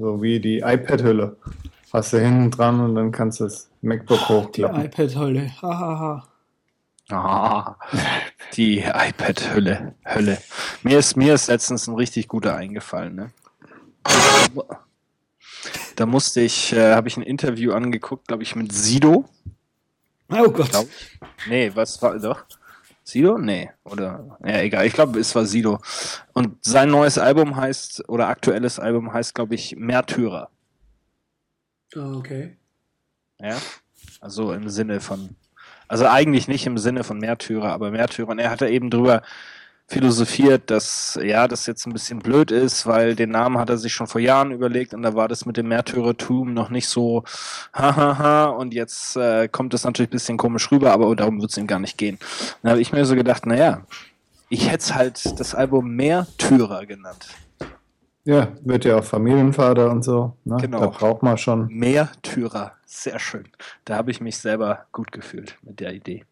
So wie die iPad-Hülle. Hast du hinten dran und dann kannst du das MacBook hochklappen. Die iPad-Hülle. Hahaha. Ah, die iPad-Hülle. Hölle. Mir ist, mir ist letztens ein richtig guter eingefallen. Ne? Da musste ich, äh, habe ich ein Interview angeguckt, glaube ich, mit Sido. Oh Gott. Glaub, nee, was war doch? Sido? Nee, oder ja, egal. Ich glaube, es war Sido. Und sein neues Album heißt, oder aktuelles Album heißt, glaube ich, Märtyrer. Oh, okay. Ja. Also im Sinne von, also eigentlich nicht im Sinne von Märtyrer, aber Märtyrer. Und er hat da eben drüber philosophiert, dass ja, das jetzt ein bisschen blöd ist, weil den Namen hat er sich schon vor Jahren überlegt und da war das mit dem Märtyrertum noch nicht so hahaha und jetzt äh, kommt das natürlich ein bisschen komisch rüber, aber darum wird es ihm gar nicht gehen. Dann habe ich mir so gedacht, naja, ich hätte es halt das Album Märtyrer genannt. Ja, wird ja auch Familienvater und so. Ne? Genau. Da braucht man schon. Märtyrer, sehr schön. Da habe ich mich selber gut gefühlt mit der Idee.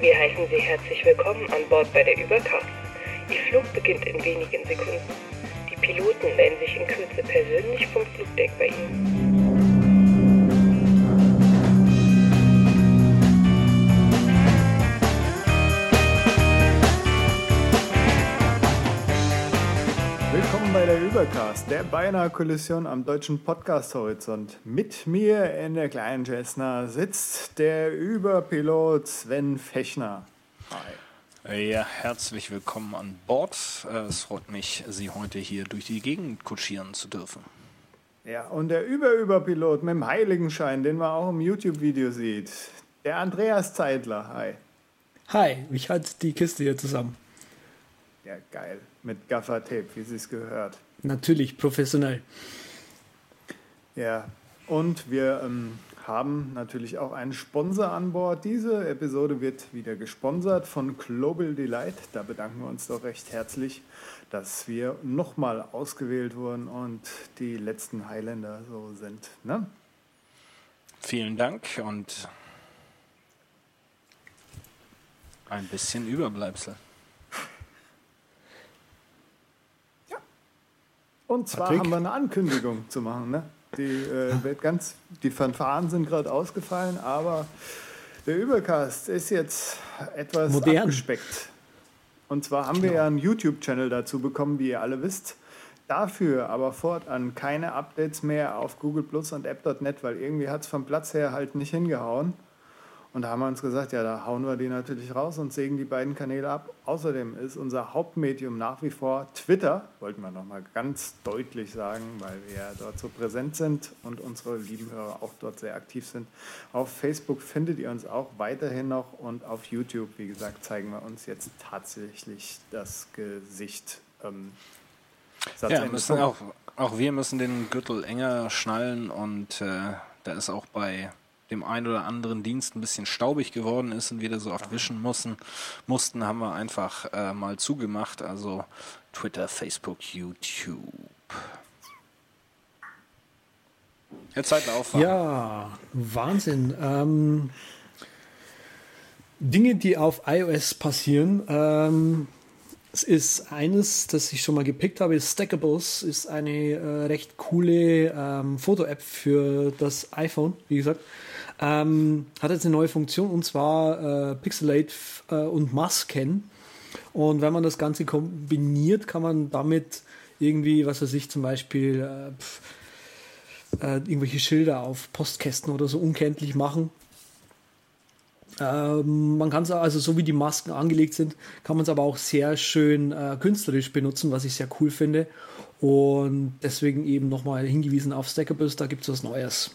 Wir heißen Sie herzlich willkommen an Bord bei der Übercast. Ihr Flug beginnt in wenigen Sekunden. Die Piloten melden sich in Kürze persönlich vom Flugdeck bei Ihnen. Bei der Übercast, der beinahe Kollision am deutschen Podcast-Horizont. Mit mir in der kleinen Cessna sitzt der Überpilot Sven Fechner. Hi. Ja, herzlich willkommen an Bord. Es freut mich, Sie heute hier durch die Gegend kutschieren zu dürfen. Ja, und der Über-Überpilot mit dem Heiligenschein, den man auch im YouTube-Video sieht. Der Andreas Zeitler. Hi. Hi, ich halte die Kiste hier zusammen. Ja, geil. Mit Gaffer-Tape, wie sie es gehört. Natürlich, professionell. Ja, und wir ähm, haben natürlich auch einen Sponsor an Bord. Diese Episode wird wieder gesponsert von Global Delight. Da bedanken wir uns doch recht herzlich, dass wir nochmal ausgewählt wurden und die letzten Highlander so sind. Ne? Vielen Dank und ein bisschen Überbleibsel. Und zwar Patrick? haben wir eine Ankündigung zu machen. Ne? Die, äh, ganz, die Fanfaren sind gerade ausgefallen, aber der Übercast ist jetzt etwas Modern. abgespeckt. Und zwar haben wir ja einen YouTube-Channel dazu bekommen, wie ihr alle wisst. Dafür aber fortan keine Updates mehr auf Google Plus und App.net, weil irgendwie hat es vom Platz her halt nicht hingehauen. Und da haben wir uns gesagt, ja, da hauen wir die natürlich raus und sägen die beiden Kanäle ab. Außerdem ist unser Hauptmedium nach wie vor Twitter, wollten wir nochmal ganz deutlich sagen, weil wir ja dort so präsent sind und unsere lieben Hörer auch dort sehr aktiv sind. Auf Facebook findet ihr uns auch weiterhin noch und auf YouTube, wie gesagt, zeigen wir uns jetzt tatsächlich das Gesicht. Ähm, Ja, müssen auch, auch wir müssen den Gürtel enger schnallen und äh, da ist auch bei dem einen oder anderen Dienst ein bisschen staubig geworden ist und wir da so oft wischen mussten, mussten, haben wir einfach äh, mal zugemacht. Also Twitter, Facebook, YouTube. Jetzt Zeit aufwachen. Ja, Wahnsinn. Ähm, Dinge, die auf iOS passieren. Ähm, es ist eines, das ich schon mal gepickt habe, Stackables, ist eine äh, recht coole ähm, Foto-App für das iPhone, wie gesagt. Ähm, hat jetzt eine neue Funktion und zwar äh, Pixelate äh, und Mask-Scan. Und wenn man das Ganze kombiniert, kann man damit irgendwie, was weiß ich, zum Beispiel äh, pf, äh, irgendwelche Schilder auf Postkästen oder so unkenntlich machen. Ähm, man kann es also, so wie die Masken angelegt sind, kann man es aber auch sehr schön äh, künstlerisch benutzen, was ich sehr cool finde. Und deswegen eben nochmal hingewiesen auf Stackables, da gibt es was Neues.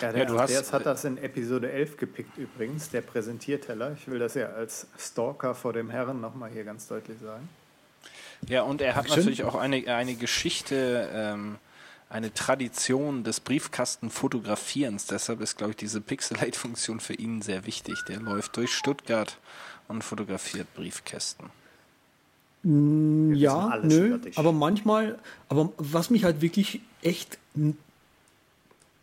Ja, der Ja, du hast- Andreas hat das in Episode 11 gepickt übrigens, der Präsentierteller. Ich will das ja als Stalker vor dem Herren nochmal hier ganz deutlich sagen. Ja, und er hat Dankeschön. natürlich auch eine, eine Geschichte, ähm, eine Tradition des Briefkastenfotografierens. Deshalb ist, glaube ich, diese Pixelate-Funktion für ihn sehr wichtig. Der läuft durch Stuttgart und fotografiert Briefkästen. wissen Ja, alles nö, aber manchmal, aber was mich halt wirklich echt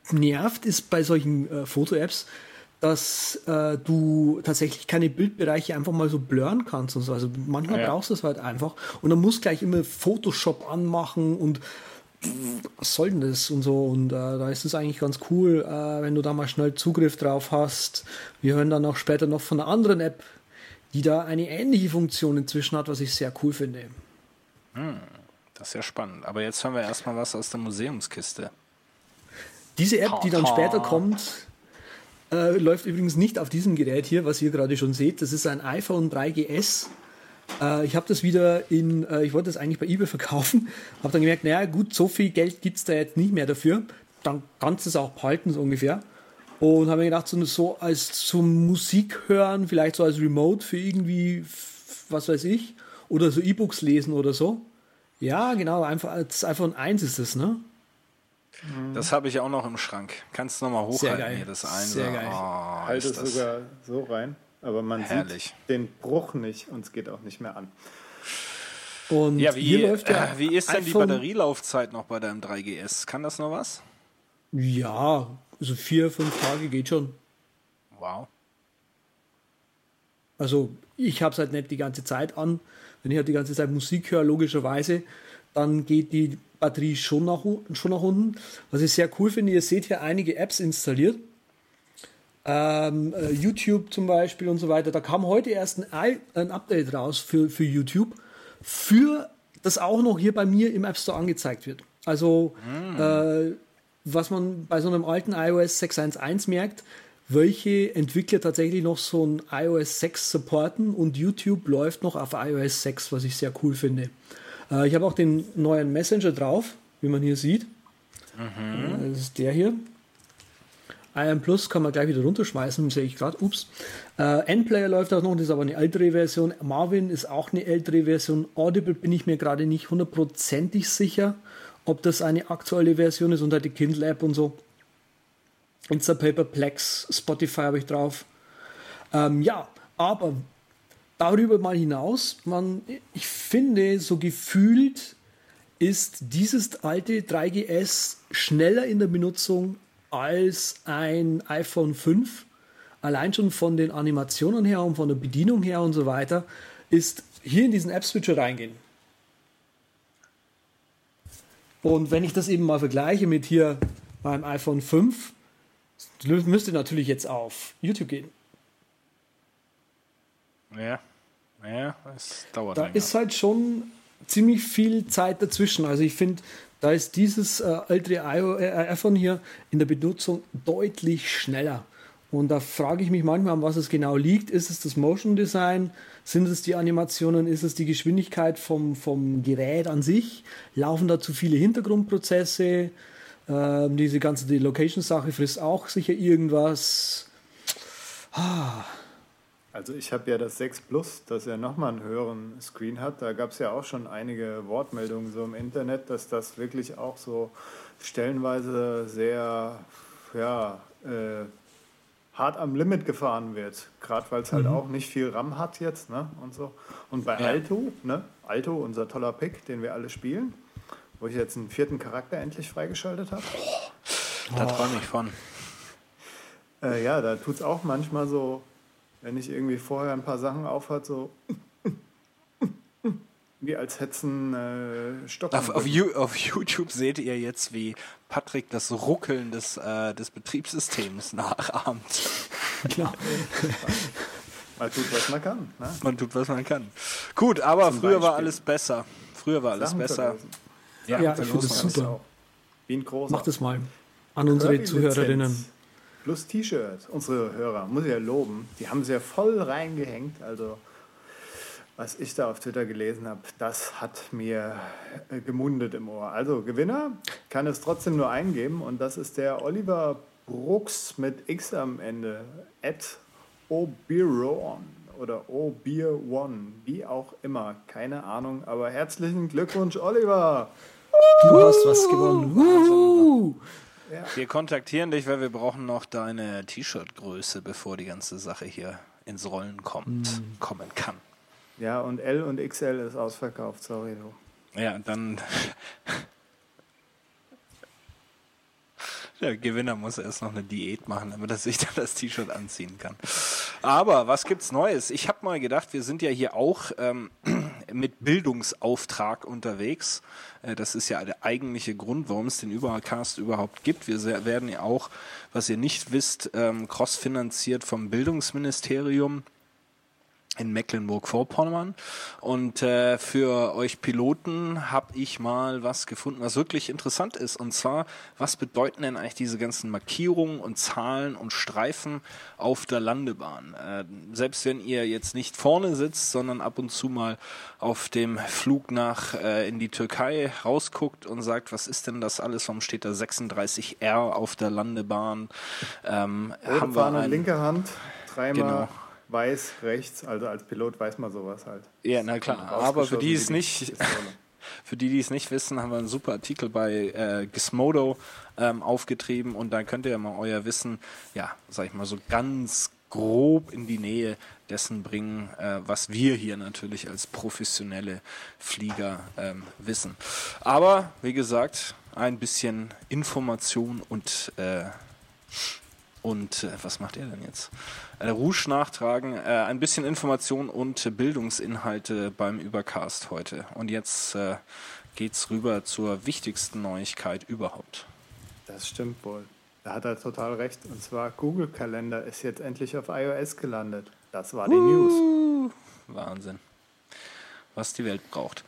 nervt, ist bei solchen äh, Foto-Apps, dass äh, du tatsächlich keine Bildbereiche einfach mal so blurren kannst und so. Also manchmal Ja. brauchst du es halt einfach. Und dann musst gleich immer Photoshop anmachen und was soll denn das und so. Und äh, da ist es eigentlich ganz cool, äh, wenn du da mal schnell Zugriff drauf hast. Wir hören dann auch später noch von einer anderen App, die da eine ähnliche Funktion inzwischen hat, was ich sehr cool finde. Das ist ja spannend. Aber jetzt hören wir erstmal was aus der Museumskiste. Diese App, die dann später kommt, äh, läuft übrigens nicht auf diesem Gerät hier, was ihr gerade schon seht. Das ist ein iPhone 3GS. Äh, ich habe das wieder in, äh, ich wollte das eigentlich bei eBay verkaufen, habe dann gemerkt, naja gut, so viel Geld gibt's da jetzt nicht mehr dafür. Dann kannst du es auch behalten, so ungefähr. Und habe mir gedacht, so, so als zum Musik hören, vielleicht so als Remote für irgendwie, was weiß ich, oder so E-Books lesen oder so. Ja, genau, einfach als iPhone 1 ist es, ne? Das habe ich auch noch im Schrank. Kannst du nochmal Mhm. Sehr hochhalten geil. hier, das eine. Sehr geil. Oh, Halte es das sogar so rein, aber man Herrlich. sieht den Bruch nicht und es geht auch nicht mehr an. Und Ja, wie, hier läuft ja äh, wie ist denn die Batterielaufzeit noch bei deinem 3GS? Kann das noch was? Ja, so vier, fünf Tage geht schon. Wow. Also ich habe es halt nicht die ganze Zeit an. Wenn ich halt die ganze Zeit Musik höre, logischerweise, dann geht die Batterie schon nach, schon nach unten. Was ich sehr cool finde, ihr seht hier einige Apps installiert. Ähm, äh, YouTube zum Beispiel und so weiter. Da kam heute erst ein, ein Update raus für, für YouTube, für das auch noch hier bei mir im App Store angezeigt wird. Also äh, was man bei so einem alten iOS 6.1.1 merkt, welche Entwickler tatsächlich noch so ein iOS 6 supporten und YouTube läuft noch auf iOS 6, was ich sehr cool finde. Äh, ich habe auch den neuen Messenger drauf, wie man hier sieht. Äh, Das ist der hier. IM Plus kann man gleich wieder runterschmeißen, sehe ich gerade. Ups. Äh, Endplayer läuft auch noch, das ist aber eine ältere Version. Marvin ist auch eine ältere Version. Audible bin ich mir gerade nicht hundertprozentig sicher, ob das eine aktuelle Version ist und halt die Kindle App und so. Instapaper, Plex, Spotify habe ich drauf. Ähm, ja, aber darüber mal hinaus, man, ich finde, so gefühlt ist dieses alte 3GS schneller in der Benutzung als ein iPhone 5. Allein schon von den Animationen her und von der Bedienung her und so weiter, ist hier in diesen App-Switcher reingehen. Und wenn ich das eben mal vergleiche mit hier meinem iPhone 5, müsste natürlich jetzt auf YouTube gehen. Ja. Ja, es dauert Da länger. ist halt schon ziemlich viel Zeit dazwischen. Also ich finde, da ist dieses äh, ältere iO- äh, iPhone hier in der Benutzung deutlich schneller. Und da frage ich mich manchmal, an was es genau liegt. Ist es das Motion Design? Sind es die Animationen? Ist es die Geschwindigkeit vom, vom Gerät an sich? Laufen da zu viele Hintergrundprozesse? Ähm, diese ganze die Location-Sache frisst auch sicher irgendwas. Also ich habe ja das 6 Plus, das ja nochmal einen höheren Screen hat. Da gab es ja auch schon einige Wortmeldungen so im Internet, dass das wirklich auch so stellenweise sehr ja, äh, hart am Limit gefahren wird. Gerade weil es halt auch nicht viel RAM hat jetzt ne? und so. Und bei Ja. Alto, ne? Alto, unser toller Pick, den wir alle spielen, wo ich jetzt einen vierten Charakter endlich freigeschaltet habe. Da träume ich von. Äh, ja, da tut es auch manchmal so, wenn ich irgendwie vorher ein paar Sachen aufhat, so wie als hätten äh, Stock. Auf, auf, auf YouTube seht ihr jetzt, wie Patrick das Ruckeln des, äh, des Betriebssystems nachahmt. Ja. Man tut, was man kann. Ne? Man tut, was man kann. Gut, aber Zum früher war Beispiel. alles besser. Früher war alles Sachen besser. verlösen. Ja, ich finde das alles. super. Wie ein großer. Mach das mal an unsere Zuhörerinnen. Plus T-Shirt. Unsere Hörer, muss ich ja loben, die haben sie ja voll reingehängt. Also, was ich da auf Twitter gelesen habe, das hat mir äh, gemundet im Ohr. Also, Gewinner kann es trotzdem nur eingeben und das ist der Oliver Brooks mit X am Ende. At Obiron oder Obiron, wie auch immer. Keine Ahnung, aber herzlichen Glückwunsch, Oliver! Du hast was gewonnen. Wir kontaktieren dich, weil wir brauchen noch deine T-Shirt-Größe, bevor die ganze Sache hier ins Rollen kommt, kommen kann. Ja, und L und XL ist ausverkauft, sorry du. Ja, dann. Der Gewinner muss erst noch eine Diät machen, damit er sich dann das T-Shirt anziehen kann. Aber was gibt's Neues? Ich habe mal gedacht, wir sind ja hier auch ähm, mit Bildungsauftrag unterwegs. Äh, das ist ja der eigentliche Grund, warum es den Übercast überhaupt gibt. Wir werden ja auch, was ihr nicht wisst, ähm, crossfinanziert vom Bildungsministerium in Mecklenburg-Vorpommern. Und äh, für euch Piloten habe ich mal was gefunden, was wirklich interessant ist. Und zwar, was bedeuten denn eigentlich diese ganzen Markierungen und Zahlen und Streifen auf der Landebahn? Äh, selbst wenn ihr jetzt nicht vorne sitzt, sondern ab und zu mal auf dem Flug nach äh, in die Türkei rausguckt und sagt, was ist denn das alles? Warum steht da 36R auf der Landebahn? Ähm, haben Fahne, linke Hand, dreimal. Genau weiß rechts, also als Pilot weiß man sowas halt. Ja, na klar. Aber für die es nicht, für die, die es nicht wissen, haben wir einen super Artikel bei äh, Gizmodo ähm, aufgetrieben und dann könnt ihr mal euer Wissen, ja, sag ich mal so ganz grob in die Nähe dessen bringen, äh, was wir hier natürlich als professionelle Flieger ähm, wissen. Aber wie gesagt, ein bisschen Information und äh, und äh, was macht er denn jetzt? Äh, Rouge nachtragen, äh, ein bisschen Information und Bildungsinhalte beim Übercast heute. Und jetzt äh, geht's rüber zur wichtigsten Neuigkeit überhaupt. Das stimmt wohl. Da hat er total recht. Und zwar Google Kalender ist jetzt endlich auf iOS gelandet. Das war die uh, News. Wahnsinn. Was die Welt braucht.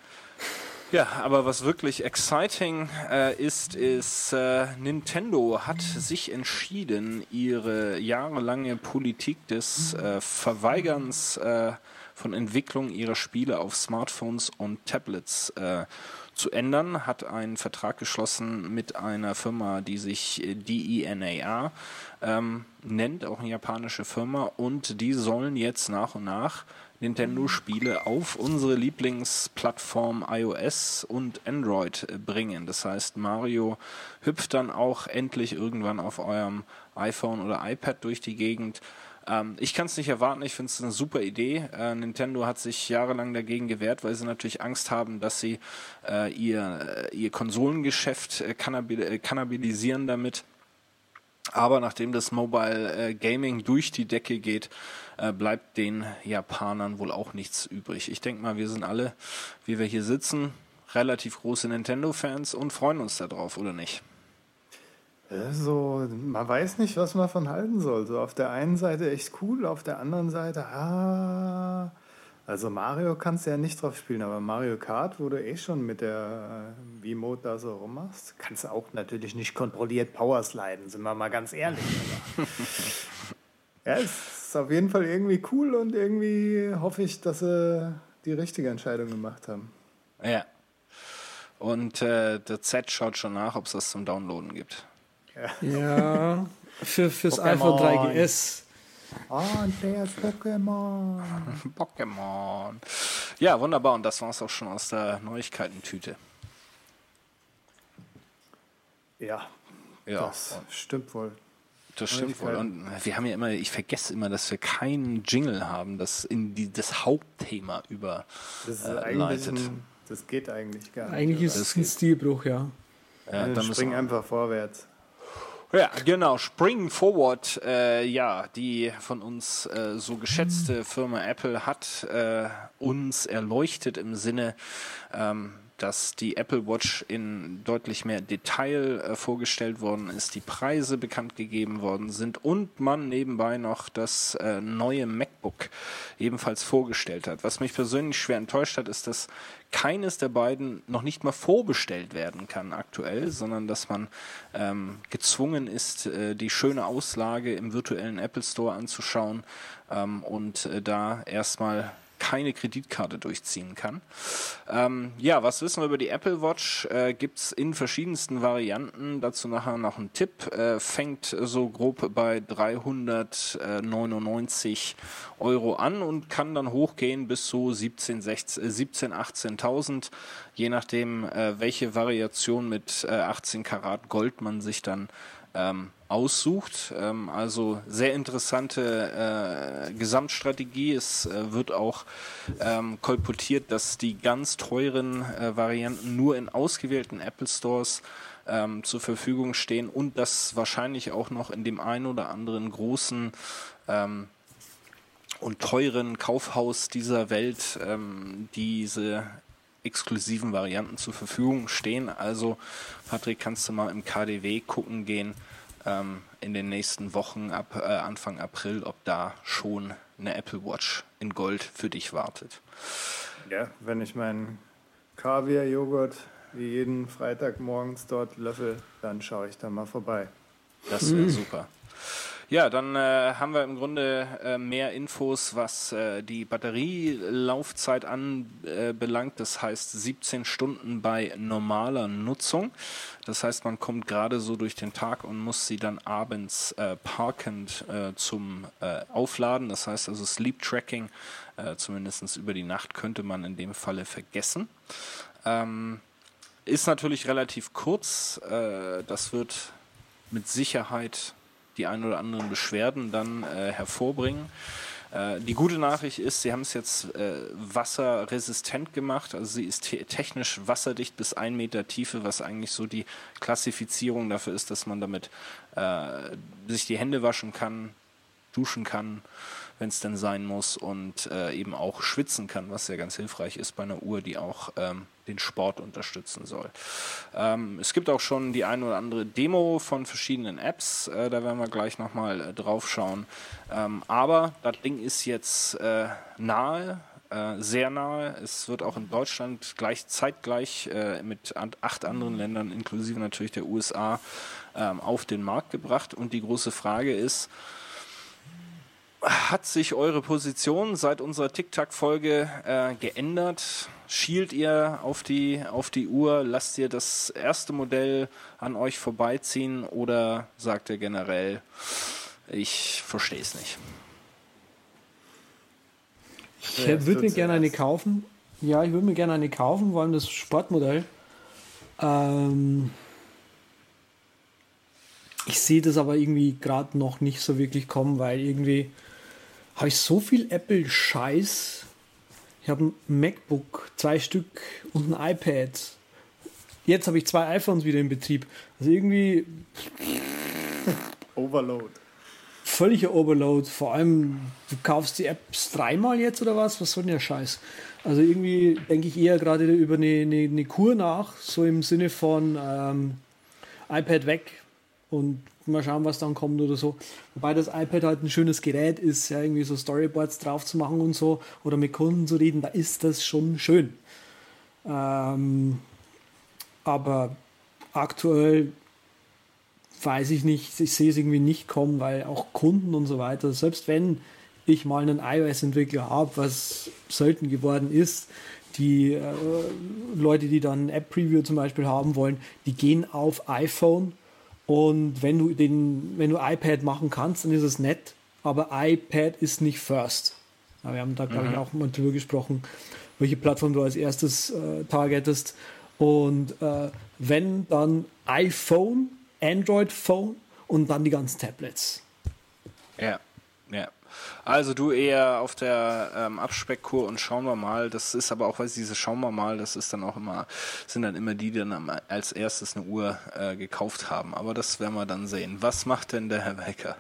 Ja, aber was wirklich exciting äh, ist, ist, äh, Nintendo hat sich entschieden, ihre jahrelange Politik des äh, Verweigerns äh, von Entwicklung ihrer Spiele auf Smartphones und Tablets äh, zu ändern, hat einen Vertrag geschlossen mit einer Firma, die sich DENAR ähm, nennt, auch eine japanische Firma, und die sollen jetzt nach und nach Nintendo-Spiele auf unsere Lieblingsplattform iOS und Android bringen. Das heißt, Mario hüpft dann auch endlich irgendwann auf eurem iPhone oder iPad durch die Gegend. Ähm, ich kann es nicht erwarten, ich finde es eine super Idee. Äh, Nintendo hat sich jahrelang dagegen gewehrt, weil sie natürlich Angst haben, dass sie äh, ihr, äh, ihr Konsolengeschäft äh, äh, kannabilisieren damit. Aber nachdem das Mobile äh, Gaming durch die Decke geht, äh, bleibt den Japanern wohl auch nichts übrig. Ich denke mal, wir sind alle, wie wir hier sitzen, relativ große Nintendo-Fans und freuen uns darauf, oder nicht? So, man weiß nicht, was man von halten soll. So auf der einen Seite echt cool, auf der anderen Seite, ah. Also Mario kannst du ja nicht drauf spielen, aber Mario Kart, wo du eh schon mit der äh, V-Mode da so rummachst, kannst du auch natürlich nicht kontrolliert Powersliden, sind wir mal ganz ehrlich. ja, es ist auf jeden Fall irgendwie cool und irgendwie hoffe ich, dass sie die richtige Entscheidung gemacht haben. Ja. Und äh, der Z schaut schon nach, ob es das zum Downloaden gibt. Ja, ja für, fürs Pokémon. iPhone 3GS. Ah, und der ist Pokémon. Pokémon. Ja, wunderbar. Und das war es auch schon aus der Neuigkeitentüte. Ja, ja. das stimmt wohl. Das stimmt wohl. Und wir haben ja immer, ich vergesse immer, dass wir keinen Jingle haben, das in die, das Hauptthema über das, äh. Ein, das geht eigentlich gar nicht. Eigentlich ist es ein Stilbruch, ja. ja dann spring einfach vorwärts. Ja, genau. Spring Forward, äh, ja, die von uns äh, so geschätzte Firma Apple hat äh, uns erleuchtet im Sinne, ähm, dass die Apple Watch in deutlich mehr Detail äh, vorgestellt worden ist, die Preise bekannt gegeben worden sind und man nebenbei noch das äh, neue MacBook ebenfalls vorgestellt hat. Was mich persönlich schwer enttäuscht hat, ist, dass keines der beiden noch nicht mal vorbestellt werden kann aktuell, sondern dass man ähm, gezwungen ist, äh, die schöne Auslage im virtuellen Apple Store anzuschauen ähm, und äh, da erstmal keine Kreditkarte durchziehen kann. Ähm, ja, was wissen wir über die Apple Watch? Äh, Gibt es in verschiedensten Varianten. Dazu nachher noch ein Tipp. Äh, fängt so grob bei 399 Euro an und kann dann hochgehen bis so 17, 16, 17 18.000, je nachdem, äh, welche Variation mit äh, 18 Karat Gold man sich dann ähm, aussucht. Ähm, also sehr interessante äh, Gesamtstrategie. Es äh, wird auch ähm, kolportiert, dass die ganz teuren äh, Varianten nur in ausgewählten Apple Stores ähm, zur Verfügung stehen und dass wahrscheinlich auch noch in dem einen oder anderen großen ähm, und teuren Kaufhaus dieser Welt ähm, diese exklusiven Varianten zur Verfügung stehen. Also, Patrick, kannst du mal im KDW gucken gehen ähm, in den nächsten Wochen ab äh, Anfang April, ob da schon eine Apple Watch in Gold für dich wartet. Ja, wenn ich meinen Kaviar-Joghurt wie jeden Freitag morgens dort löffel, dann schaue ich da mal vorbei. Das wäre mhm. super. Ja, dann äh, haben wir im Grunde äh, mehr Infos, was äh, die Batterielaufzeit anbelangt. das heißt 17 Stunden bei normaler Nutzung. Das heißt, man kommt gerade so durch den Tag und muss sie dann abends äh, parkend äh, zum äh, Aufladen. Das heißt also Sleep Tracking, äh, zumindest über die Nacht, könnte man in dem Falle vergessen. Ähm, ist natürlich relativ kurz. Äh, das wird mit Sicherheit die ein oder anderen Beschwerden dann äh, hervorbringen. Äh, die gute Nachricht ist, sie haben es jetzt äh, wasserresistent gemacht. Also sie ist te technisch wasserdicht bis ein Meter Tiefe, was eigentlich so die Klassifizierung dafür ist, dass man damit äh, sich die Hände waschen kann, duschen kann wenn es denn sein muss und äh, eben auch schwitzen kann, was ja ganz hilfreich ist bei einer Uhr, die auch ähm, den Sport unterstützen soll. Ähm, es gibt auch schon die ein oder andere Demo von verschiedenen Apps, äh, da werden wir gleich nochmal äh, drauf schauen. Ähm, aber das Ding ist jetzt äh, nahe, äh, sehr nahe. Es wird auch in Deutschland gleich zeitgleich äh, mit acht anderen Ländern, inklusive natürlich der USA, ähm, auf den Markt gebracht. Und die große Frage ist, hat sich eure Position seit unserer TikTok-Folge äh, geändert? Schielt ihr auf die, auf die Uhr? Lasst ihr das erste Modell an euch vorbeiziehen? Oder sagt ihr generell, ich verstehe es nicht? Ich würde mir gerne eine kaufen. Ja, ich würde mir gerne eine kaufen, vor allem das Sportmodell. Ähm ich sehe das aber irgendwie gerade noch nicht so wirklich kommen, weil irgendwie habe ich so viel Apple-Scheiß. Ich habe ein MacBook, zwei Stück und ein iPad. Jetzt habe ich zwei iPhones wieder in Betrieb. Also irgendwie. Overload. Völliger Overload. Vor allem, du kaufst die Apps dreimal jetzt oder was? Was soll denn der Scheiß? Also irgendwie denke ich eher gerade über eine, eine, eine, Kur nach, so im Sinne von ähm, iPad weg und mal schauen, was dann kommt oder so. Wobei das iPad halt ein schönes Gerät ist, ja, irgendwie so Storyboards drauf zu machen und so oder mit Kunden zu reden, da ist das schon schön. Ähm, aber aktuell weiß ich nicht, ich sehe es irgendwie nicht kommen, weil auch Kunden und so weiter, selbst wenn ich mal einen iOS-Entwickler habe, was selten geworden ist, die äh, Leute, die dann App-Preview zum Beispiel haben wollen, die gehen auf iPhone und wenn du den, wenn du iPad machen kannst, dann ist es nett, aber iPad ist nicht first. wir haben da, glaube ich, mhm. auch mal drüber gesprochen, welche Plattform du als erstes äh, targetest. Und äh, wenn, dann iPhone, Android Phone und dann die ganzen Tablets. Ja, ja. Also du eher auf der ähm, Abspeckkur und schauen wir mal. Das ist aber auch, weil diese schauen wir mal, das ist dann auch immer, sind dann immer die, die dann als erstes eine Uhr äh, gekauft haben. Aber das werden wir dann sehen. Was macht denn der Herr Wecker?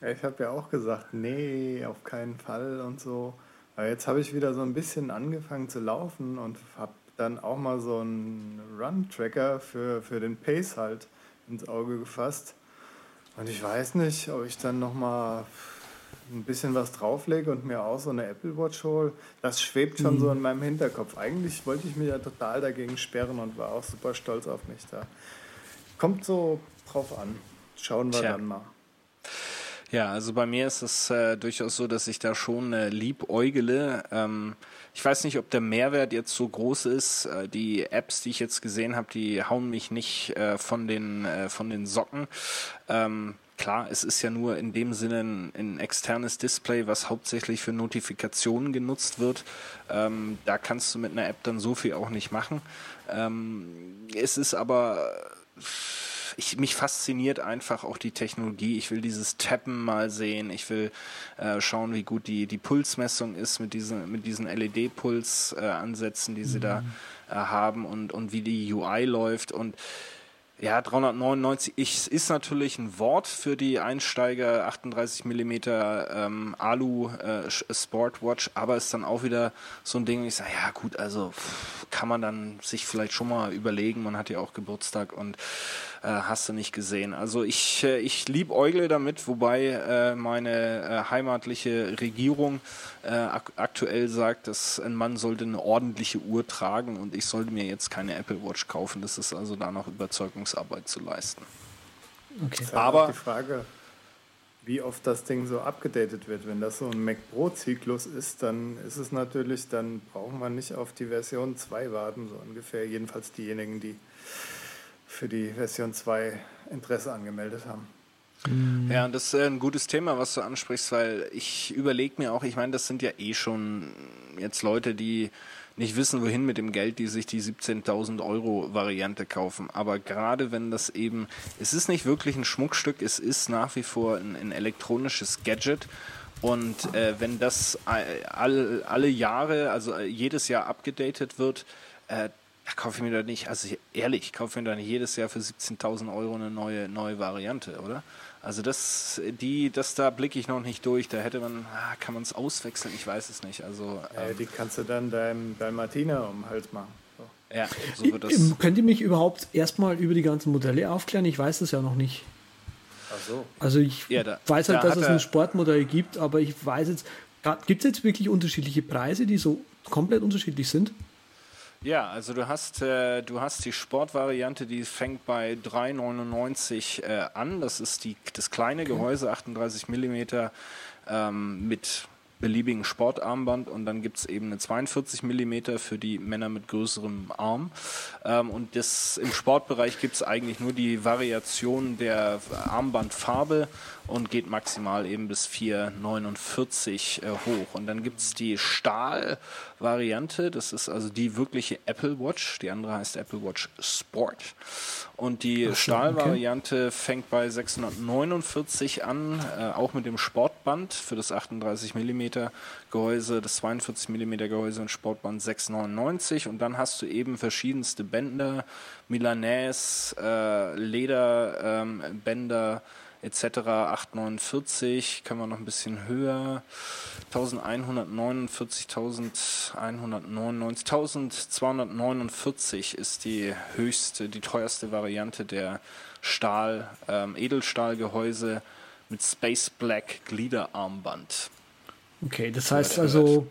Ich habe ja auch gesagt, nee, auf keinen Fall und so. Aber jetzt habe ich wieder so ein bisschen angefangen zu laufen und habe dann auch mal so einen Run-Tracker für, für den Pace halt ins Auge gefasst. Und ich weiß nicht, ob ich dann nochmal ein bisschen was drauflege und mir auch so eine Apple Watch hole, das schwebt schon mhm. so in meinem Hinterkopf. Eigentlich wollte ich mich ja total dagegen sperren und war auch super stolz auf mich da. Kommt so drauf an. Schauen wir Tja. dann mal. Ja, also bei mir ist es äh, durchaus so, dass ich da schon äh, liebäugele. Ähm, ich weiß nicht, ob der Mehrwert jetzt so groß ist. Äh, die Apps, die ich jetzt gesehen habe, die hauen mich nicht äh, von den äh, von den Socken. Ähm, Klar, es ist ja nur in dem Sinne ein, ein externes Display, was hauptsächlich für Notifikationen genutzt wird. Ähm, da kannst du mit einer App dann so viel auch nicht machen. Ähm, es ist aber ich, mich fasziniert einfach auch die Technologie. Ich will dieses Tappen mal sehen. Ich will äh, schauen, wie gut die, die Pulsmessung ist mit diesen, mit diesen LED-Puls-Ansätzen, äh, die sie mhm. da äh, haben und, und wie die UI läuft. Und Ja, 399 ich, ist natürlich ein Wort für die Einsteiger 38 mm ähm, Alu äh, Sportwatch, aber ist dann auch wieder so ein Ding, ich sage, ja gut, also pff, kann man dann sich vielleicht schon mal überlegen, man hat ja auch Geburtstag und äh, hast du nicht gesehen. Also ich, äh, ich lieb Eugle damit, wobei äh, meine äh, heimatliche Regierung äh, ak aktuell sagt, dass ein Mann sollte eine ordentliche Uhr tragen und ich sollte mir jetzt keine Apple Watch kaufen. Das ist also da noch Überzeugungsarbeit zu leisten. Okay. Aber die Frage, wie oft das Ding so abgedatet wird. Wenn das so ein Mac Pro Zyklus ist, dann ist es natürlich, dann braucht man nicht auf die Version 2 warten, so ungefähr. Jedenfalls diejenigen, die für die Version 2 Interesse angemeldet haben. Mhm. Ja, das ist ein gutes Thema, was du ansprichst, weil ich überlege mir auch, ich meine, das sind ja eh schon jetzt Leute, die nicht wissen, wohin mit dem Geld, die sich die 17.000 Euro Variante kaufen. Aber gerade wenn das eben, es ist nicht wirklich ein Schmuckstück, es ist nach wie vor ein, ein elektronisches Gadget. Und äh, wenn das all, alle Jahre, also jedes Jahr abgedatet wird, äh, da kaufe ich mir da nicht, also ehrlich, ich kaufe mir da nicht jedes Jahr für 17.000 Euro eine neue, neue Variante, oder? Also das, die, das da blicke ich noch nicht durch. Da hätte man, ah, kann man es auswechseln? Ich weiß es nicht. Also ähm, die kannst du dann deinem, deinem Martina um den Hals machen. So. Ja, so wird das. Ähm, könnt ihr mich überhaupt erstmal über die ganzen Modelle aufklären? Ich weiß es ja noch nicht. Ach so. Also ich ja, da, weiß halt, da dass es ein Sportmodell gibt, aber ich weiß jetzt, gibt es jetzt wirklich unterschiedliche Preise, die so komplett unterschiedlich sind? Ja, also du hast, äh, du hast die Sportvariante, die fängt bei 3,99 äh, an. Das ist die, das kleine Gehäuse, 38 Millimeter ähm, mit beliebigen Sportarmband und dann gibt es eben eine 42 mm für die Männer mit größerem Arm. Ähm, und das, im Sportbereich gibt es eigentlich nur die Variation der Armbandfarbe und geht maximal eben bis 4,49 äh, hoch. Und dann gibt es die Stahl-Variante, das ist also die wirkliche Apple Watch, die andere heißt Apple Watch Sport. Und die Stahlvariante okay. fängt bei 649 an, äh, auch mit dem Sportband für das 38 mm Gehäuse, das 42 mm Gehäuse und Sportband 699. Und dann hast du eben verschiedenste Bänder, Milanese, äh, Lederbänder, ähm, etc. 849, können wir noch ein bisschen höher. 1149, 1199, 1249 ist die höchste, die teuerste Variante der Stahl, ähm, Edelstahlgehäuse mit Space Black Gliederarmband. Okay, das heißt also,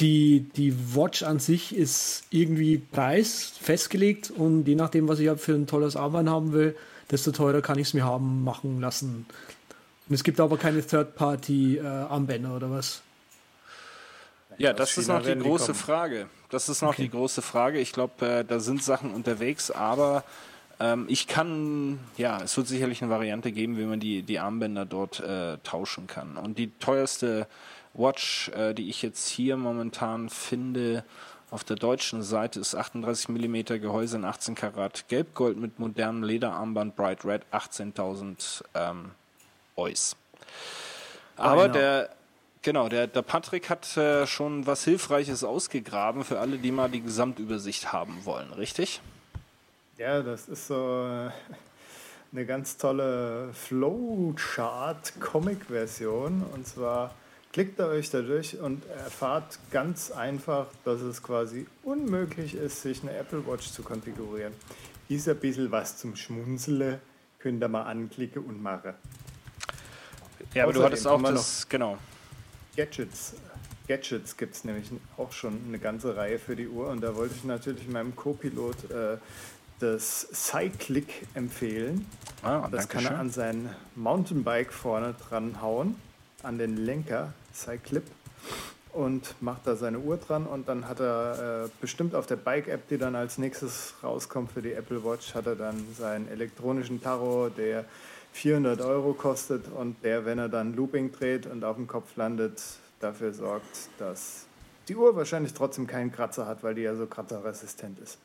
die, die Watch an sich ist irgendwie Preis festgelegt und je nachdem, was ich für ein tolles Armband haben will, desto teurer kann ich es mir haben machen lassen. Und es gibt aber keine Third-Party-Armbänder äh, oder was? Ja, das ist noch die große Frage. Das ist noch okay. die große Frage. Ich glaube, äh, da sind Sachen unterwegs, aber ähm, ich kann, ja, es wird sicherlich eine Variante geben, wie man die, die Armbänder dort äh, tauschen kann. Und die teuerste Watch, äh, die ich jetzt hier momentan finde, auf der deutschen Seite ist 38 mm Gehäuse in 18 Karat Gelbgold mit modernem Lederarmband Bright Red 18.000 ähm, Eus. Aber genau. der genau der der Patrick hat äh, schon was Hilfreiches ausgegraben für alle, die mal die Gesamtübersicht haben wollen, richtig? Ja, das ist so äh, eine ganz tolle Flowchart-Comic-Version und zwar Klickt da euch da durch und erfahrt ganz einfach, dass es quasi unmöglich ist, sich eine Apple Watch zu konfigurieren. Ist ein bisschen was zum Schmunzeln, könnt ihr mal anklicken und machen. Ja, aber Außerdem du hattest auch das, genau. Gadgets. Gadgets gibt es nämlich auch schon eine ganze Reihe für die Uhr und da wollte ich natürlich meinem Co-Pilot äh, das Cyclic empfehlen. Ah, das kann er an sein Mountainbike vorne dran hauen, an den Lenker Cyclip und macht da seine Uhr dran und dann hat er äh, bestimmt auf der Bike-App, die dann als nächstes rauskommt für die Apple Watch, hat er dann seinen elektronischen Tarot, der 400 Euro kostet und der, wenn er dann Looping dreht und auf dem Kopf landet, dafür sorgt, dass die Uhr wahrscheinlich trotzdem keinen Kratzer hat, weil die ja so kratzerresistent ist.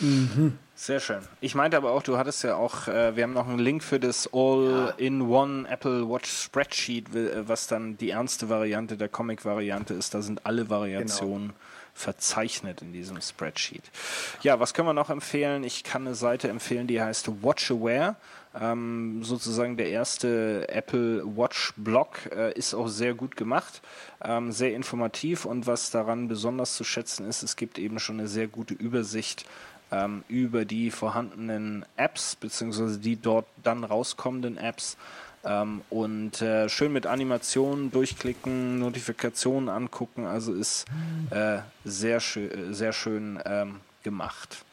Mhm. Sehr schön. Ich meinte aber auch, du hattest ja auch, äh, wir haben noch einen Link für das All-in-One Apple Watch Spreadsheet, was dann die ernste Variante der Comic-Variante ist. Da sind alle Variationen genau. verzeichnet in diesem Spreadsheet. Ja, was können wir noch empfehlen? Ich kann eine Seite empfehlen, die heißt WatchAware. Ähm, sozusagen der erste Apple Watch Blog äh, ist auch sehr gut gemacht, ähm, sehr informativ und was daran besonders zu schätzen ist, es gibt eben schon eine sehr gute Übersicht ähm, über die vorhandenen Apps beziehungsweise die dort dann rauskommenden Apps ähm, und äh, schön mit Animationen durchklicken, Notifikationen angucken. Also ist äh, sehr, schön, sehr schön ähm, gemacht.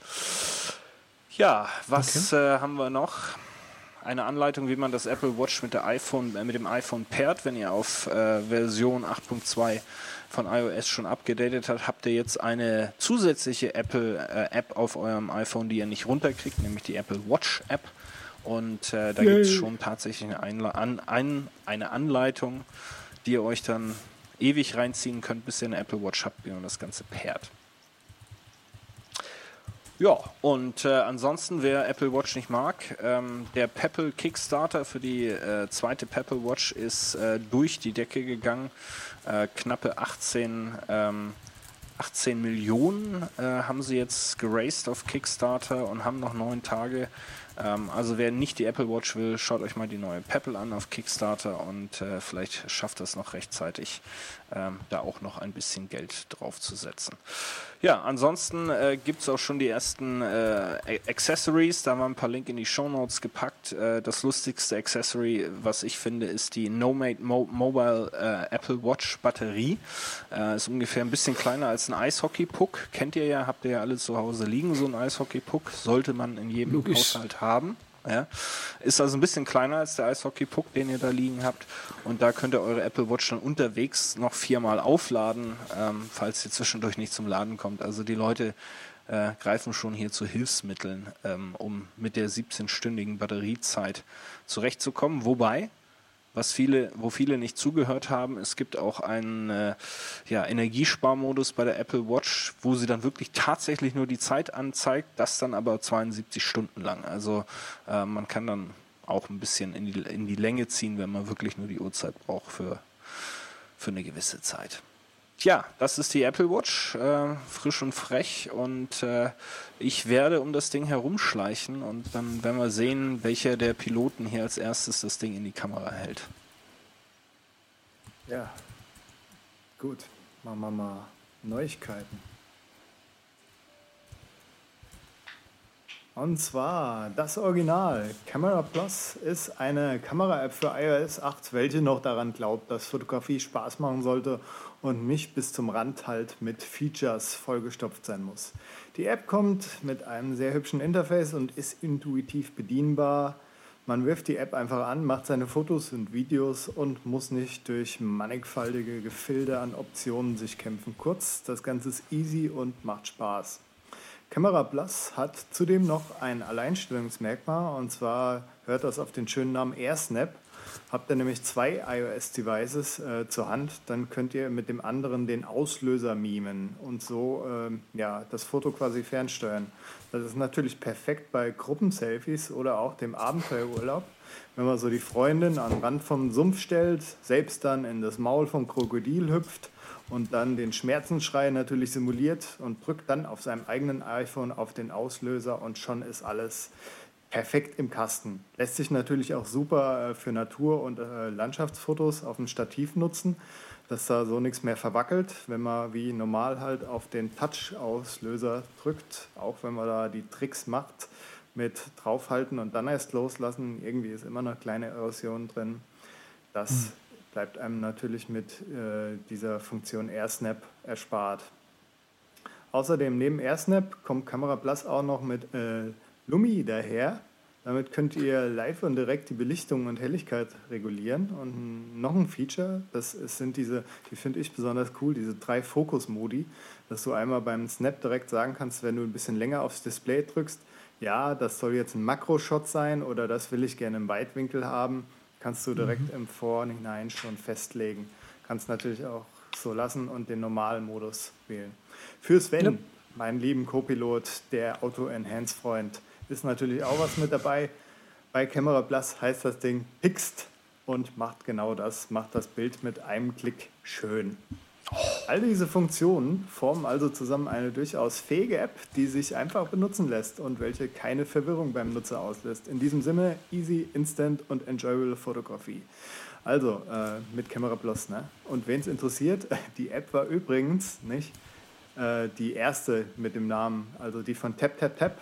Ja, was okay. äh, haben wir noch? Eine Anleitung, wie man das Apple Watch mit, der iPhone, äh, mit dem iPhone pairt. Wenn ihr auf äh, Version 8.2 von iOS schon abgedatet habt, habt ihr jetzt eine zusätzliche Apple äh, App auf eurem iPhone, die ihr nicht runterkriegt, nämlich die Apple Watch App. Und äh, da gibt es schon tatsächlich eine, Einla an, ein, eine Anleitung, die ihr euch dann ewig reinziehen könnt, bis ihr eine Apple Watch habt, wie man das Ganze pairt. Ja, und äh, ansonsten, wer Apple Watch nicht mag, ähm, der Pebble Kickstarter für die äh, zweite Pebble Watch ist äh, durch die Decke gegangen. Äh, knappe 18, ähm, 18 Millionen äh, haben sie jetzt geraced auf Kickstarter und haben noch neun Tage. Ähm, also wer nicht die Apple Watch will, schaut euch mal die neue Pebble an auf Kickstarter und äh, vielleicht schafft das noch rechtzeitig, ähm, da auch noch ein bisschen Geld drauf zu setzen. Ja, ansonsten äh, gibt es auch schon die ersten äh, Accessories. Da haben wir ein paar Link in die Show Notes gepackt. Äh, das lustigste Accessory, was ich finde, ist die Nomade Mo Mobile äh, Apple Watch Batterie. Äh, ist ungefähr ein bisschen kleiner als ein Eishockey-Puck. Kennt ihr ja, habt ihr ja alle zu Hause liegen, so ein Eishockey-Puck. Sollte man in jedem Logisch. Haushalt haben. Ja. Ist also ein bisschen kleiner als der Eishockey-Puck, den ihr da liegen habt. Und da könnt ihr eure Apple Watch dann unterwegs noch viermal aufladen, ähm, falls ihr zwischendurch nicht zum Laden kommt. Also die Leute äh, greifen schon hier zu Hilfsmitteln, ähm, um mit der 17-stündigen Batteriezeit zurechtzukommen. Wobei, was viele, wo viele nicht zugehört haben. Es gibt auch einen äh, ja, Energiesparmodus bei der Apple Watch, wo sie dann wirklich tatsächlich nur die Zeit anzeigt, das dann aber 72 Stunden lang. Also äh, man kann dann auch ein bisschen in die, in die Länge ziehen, wenn man wirklich nur die Uhrzeit braucht für, für eine gewisse Zeit. Tja, das ist die Apple Watch, äh, frisch und frech und äh, ich werde um das Ding herumschleichen und dann werden wir sehen, welcher der Piloten hier als erstes das Ding in die Kamera hält. Ja, gut, machen wir mal Neuigkeiten. Und zwar das Original. Camera Plus ist eine Kamera-App für iOS 8, welche noch daran glaubt, dass Fotografie Spaß machen sollte und nicht bis zum Rand halt mit Features vollgestopft sein muss. Die App kommt mit einem sehr hübschen Interface und ist intuitiv bedienbar. Man wirft die App einfach an, macht seine Fotos und Videos und muss nicht durch mannigfaltige Gefilde an Optionen sich kämpfen. Kurz, das Ganze ist easy und macht Spaß. Camera Plus hat zudem noch ein Alleinstellungsmerkmal und zwar hört das auf den schönen Namen AirSnap. Habt ihr nämlich zwei iOS-Devices äh, zur Hand, dann könnt ihr mit dem anderen den Auslöser mimen und so äh, ja, das Foto quasi fernsteuern. Das ist natürlich perfekt bei Gruppenselfies oder auch dem Abenteuerurlaub, wenn man so die Freundin am Rand vom Sumpf stellt, selbst dann in das Maul vom Krokodil hüpft und dann den Schmerzensschrei natürlich simuliert und drückt dann auf seinem eigenen iPhone auf den Auslöser und schon ist alles perfekt im Kasten. Lässt sich natürlich auch super äh, für Natur- und äh, Landschaftsfotos auf dem Stativ nutzen, dass da so nichts mehr verwackelt, wenn man wie normal halt auf den Touch-Auslöser drückt, auch wenn man da die Tricks macht mit draufhalten und dann erst loslassen. Irgendwie ist immer eine kleine Erosion drin. Das mhm bleibt einem natürlich mit äh, dieser Funktion AirSnap erspart. Außerdem neben AirSnap kommt Camera Plus auch noch mit äh, Lumi daher. Damit könnt ihr live und direkt die Belichtung und Helligkeit regulieren. Und noch ein Feature, das sind diese, die finde ich besonders cool, diese drei Fokus-Modi, dass du einmal beim Snap direkt sagen kannst, wenn du ein bisschen länger aufs Display drückst, ja, das soll jetzt ein Makro-Shot sein oder das will ich gerne im Weitwinkel haben kannst du direkt mhm. im Vorhinein schon festlegen. Kannst natürlich auch so lassen und den Normalmodus wählen. Für Sven, ja. meinen lieben Co-Pilot, der Auto-Enhance-Freund, ist natürlich auch was mit dabei. Bei Camera Plus heißt das Ding Pixt und macht genau das, macht das Bild mit einem Klick schön. All diese Funktionen formen also zusammen eine durchaus fähige App, die sich einfach benutzen lässt und welche keine Verwirrung beim Nutzer auslöst. In diesem Sinne easy, instant und enjoyable Fotografie. Also äh, mit Camera Plus. Ne? Und wen es interessiert, die App war übrigens nicht äh, die erste mit dem Namen, also die von Tap Tap Tap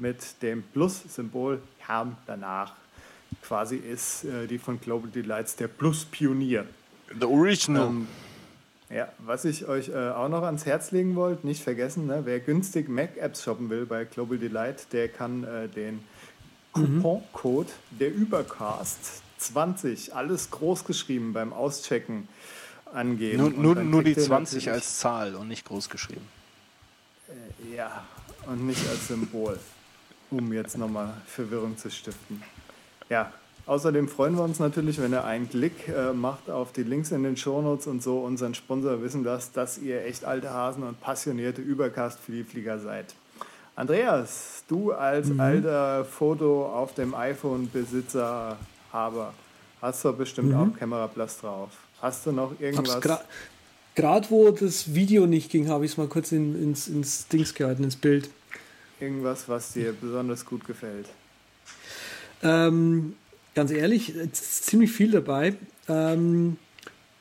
mit dem Plus-Symbol kam danach. Quasi ist äh, die von Global Delights der Plus-Pionier. The Original. Ähm, ja, was ich euch äh, auch noch ans Herz legen wollte, nicht vergessen, ne, wer günstig Mac-Apps shoppen will bei Global Delight, der kann äh, den Couponcode mhm. der Übercast 20, alles groß geschrieben beim Auschecken angeben. Nur, nur, nur die 20 als Zahl und nicht groß geschrieben. Äh, ja, und nicht als Symbol, um jetzt nochmal Verwirrung zu stiften. Ja, Außerdem freuen wir uns natürlich, wenn ihr einen Klick äh, macht auf die Links in den Shownotes und so unseren Sponsor wissen lasst, dass ihr echt alte Hasen und passionierte Übercast-Flieger seid. Andreas, du als mhm. alter Foto auf dem iPhone-Besitzer Haber, hast du bestimmt mhm. auch Camera Plus drauf. Hast du noch irgendwas? Gerade wo das Video nicht ging, habe ich es mal kurz in, ins, ins Dings gehalten, ins Bild. Irgendwas, was dir besonders gut gefällt? Ähm, ganz ehrlich, ziemlich viel dabei. Ähm,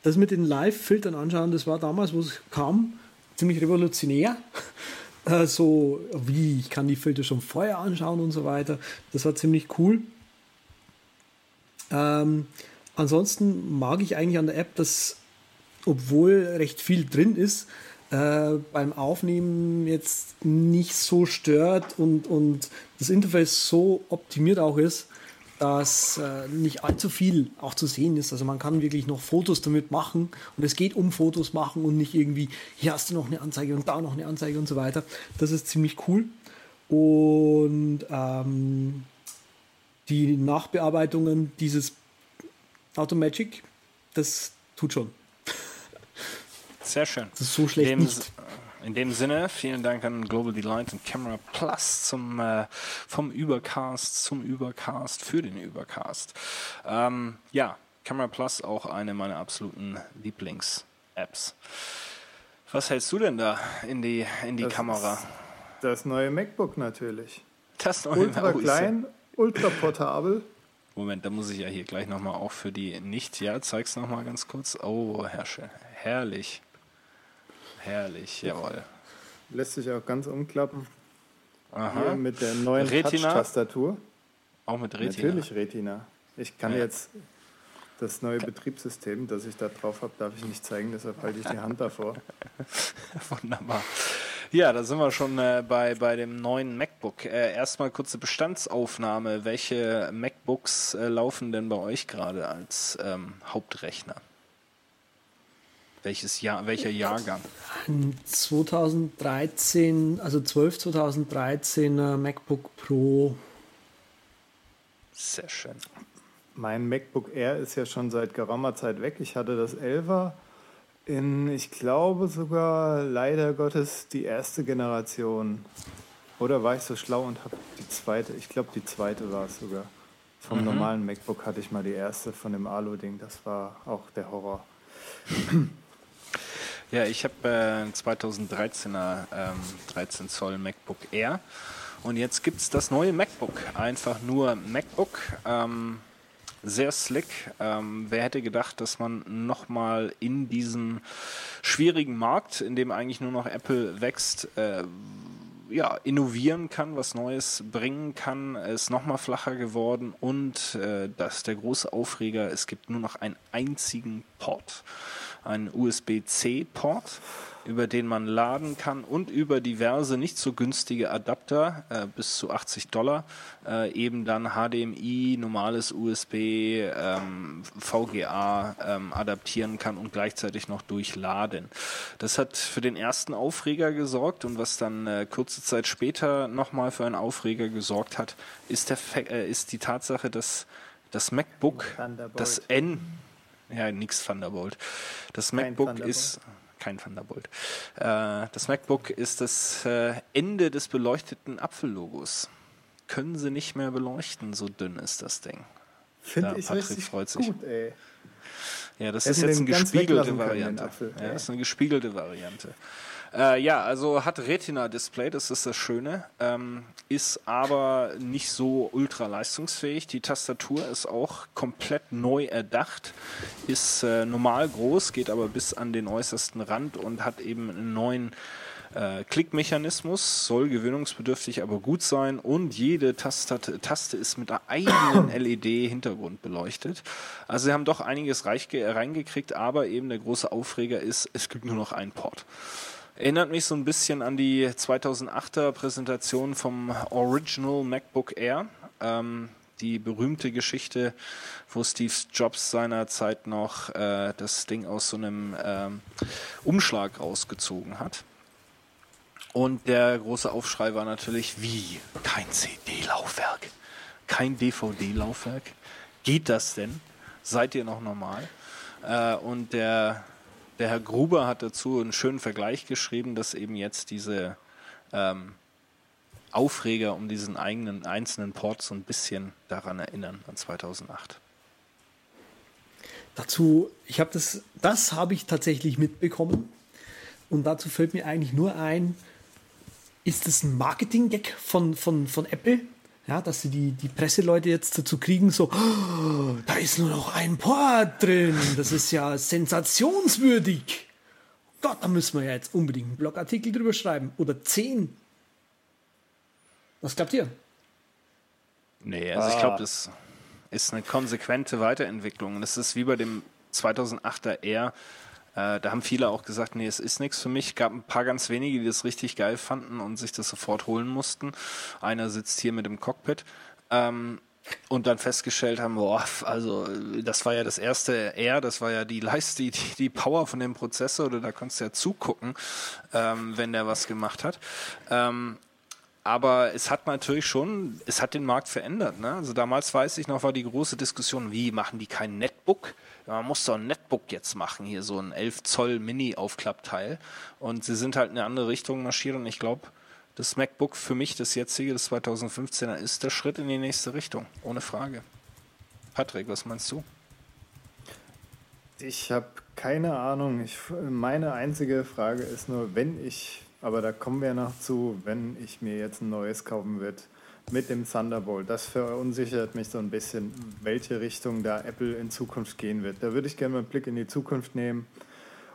das mit den Live-Filtern anschauen, das war damals, wo es kam, ziemlich revolutionär. Äh, so wie, ich kann die Filter schon vorher anschauen und so weiter. Das war ziemlich cool. Ähm, ansonsten mag ich eigentlich an der App, dass, obwohl recht viel drin ist, äh, beim Aufnehmen jetzt nicht so stört und, und das Interface so optimiert auch ist, dass äh, nicht allzu viel auch zu sehen ist. Also man kann wirklich noch Fotos damit machen und es geht um Fotos machen und nicht irgendwie, hier hast du noch eine Anzeige und da noch eine Anzeige und so weiter. Das ist ziemlich cool. Und ähm, die Nachbearbeitungen dieses Automagic, das tut schon. Sehr schön. Das ist so schlecht Dem nicht. In dem Sinne, vielen Dank an Global Delight und Camera Plus zum, äh, vom Übercast zum Übercast für den Übercast. Ähm, ja, Camera Plus auch eine meiner absoluten Lieblings-Apps. Was hältst du denn da in die, in die das Kamera? Das neue MacBook natürlich. Das neue Ultra klein, ultra portabel. Moment, da muss ich ja hier gleich nochmal auch für die nicht, ja, zeig's nochmal ganz kurz. Oh, Herrsche, herrlich. Herrlich, jawohl. Lässt sich auch ganz umklappen. Aha. Hier mit der neuen Touch-Tastatur. Auch mit Retina? Natürlich Retina. Ich kann ja. jetzt das neue Betriebssystem, das ich da drauf habe, darf ich nicht zeigen, deshalb halte ich die Hand davor. Wunderbar. Ja, da sind wir schon äh, bei, bei dem neuen MacBook. Äh, erstmal kurze Bestandsaufnahme. Welche MacBooks äh, laufen denn bei euch gerade als ähm, Hauptrechner? Welches Jahr, welcher Jahrgang? 2013, also 12 2013er MacBook Pro. Sehr schön. Mein MacBook Air ist ja schon seit geraumer Zeit weg. Ich hatte das 11er in, ich glaube sogar leider Gottes die erste Generation. Oder war ich so schlau und habe die zweite, ich glaube die zweite war es sogar. Vom mhm. normalen MacBook hatte ich mal die erste von dem Alu-Ding. Das war auch der Horror. Ja, ich habe äh, 2013er ähm, 13 Zoll MacBook Air und jetzt gibt es das neue MacBook. Einfach nur MacBook. Ähm, sehr slick. Ähm, wer hätte gedacht, dass man nochmal in diesem schwierigen Markt, in dem eigentlich nur noch Apple wächst, äh, ja, innovieren kann, was Neues bringen kann, ist nochmal flacher geworden und äh, das der große Aufreger, es gibt nur noch einen einzigen Port einen USB-C-Port, über den man laden kann und über diverse nicht so günstige Adapter äh, bis zu 80 Dollar äh, eben dann HDMI, normales USB, ähm, VGA ähm, adaptieren kann und gleichzeitig noch durchladen. Das hat für den ersten Aufreger gesorgt und was dann äh, kurze Zeit später nochmal für einen Aufreger gesorgt hat, ist, der, äh, ist die Tatsache, dass das MacBook, das N ja, nix Thunderbolt. Das kein MacBook Thunderbolt. ist kein Thunderbolt. Äh, das MacBook ist das äh, Ende des beleuchteten Apfellogos. Können sie nicht mehr beleuchten, so dünn ist das Ding. Finde ich Patrick richtig freut sich. gut, ey. Ja, das ist jetzt eine gespiegelte Variante. Ja, das ist eine gespiegelte Variante. Äh, ja, also hat Retina-Display, das ist das Schöne, ähm, ist aber nicht so ultra leistungsfähig. Die Tastatur ist auch komplett neu erdacht, ist äh, normal groß, geht aber bis an den äußersten Rand und hat eben einen neuen äh, Klickmechanismus, soll gewöhnungsbedürftig, aber gut sein und jede Taste, Taste ist mit einer eigenen LED-Hintergrund beleuchtet. Also sie haben doch einiges reingekriegt, aber eben der große Aufreger ist, es gibt nur noch einen Port. Erinnert mich so ein bisschen an die 2008er Präsentation vom Original MacBook Air. Ähm, die berühmte Geschichte, wo Steve Jobs seinerzeit noch äh, das Ding aus so einem ähm, Umschlag rausgezogen hat. Und der große Aufschrei war natürlich, wie? Kein CD-Laufwerk? Kein DVD-Laufwerk? Geht das denn? Seid ihr noch normal? Äh, und der der Herr Gruber hat dazu einen schönen Vergleich geschrieben, dass eben jetzt diese ähm, Aufreger um diesen eigenen einzelnen Port so ein bisschen daran erinnern, an 2008. Dazu, ich habe das, das habe ich tatsächlich mitbekommen. Und dazu fällt mir eigentlich nur ein, ist das ein Marketing-Gag von, von, von Apple? Ja, dass sie die, die Presseleute jetzt dazu kriegen, so, oh, da ist nur noch ein Port drin. Das ist ja sensationswürdig. Gott, da müssen wir ja jetzt unbedingt einen Blogartikel drüber schreiben. Oder zehn. Was glaubt ihr? Nee, also ah. ich glaube, das ist eine konsequente Weiterentwicklung. Das ist wie bei dem 2008er R äh, da haben viele auch gesagt, nee, es ist nichts für mich. Gab ein paar ganz wenige, die das richtig geil fanden und sich das sofort holen mussten. Einer sitzt hier mit dem Cockpit. Ähm, und dann festgestellt haben, boah, also das war ja das erste R, das war ja die Leiste, die, die Power von dem Prozessor, oder da konntest du ja zugucken, ähm, wenn der was gemacht hat. Ähm, aber es hat natürlich schon, es hat den Markt verändert. Ne? Also damals weiß ich noch, war die große Diskussion, wie machen die kein Netbook? Man muss doch ein Netbook jetzt machen, hier so ein 11 Zoll Mini-Aufklappteil. Und sie sind halt in eine andere Richtung marschiert und ich glaube, das MacBook für mich, das jetzige, das 2015er, ist der Schritt in die nächste Richtung, ohne Frage. Patrick, was meinst du? Ich habe keine Ahnung. Ich, meine einzige Frage ist nur, wenn ich, aber da kommen wir noch zu, wenn ich mir jetzt ein neues kaufen würde, mit dem Thunderbolt. Das verunsichert mich so ein bisschen, welche Richtung da Apple in Zukunft gehen wird. Da würde ich gerne mal einen Blick in die Zukunft nehmen,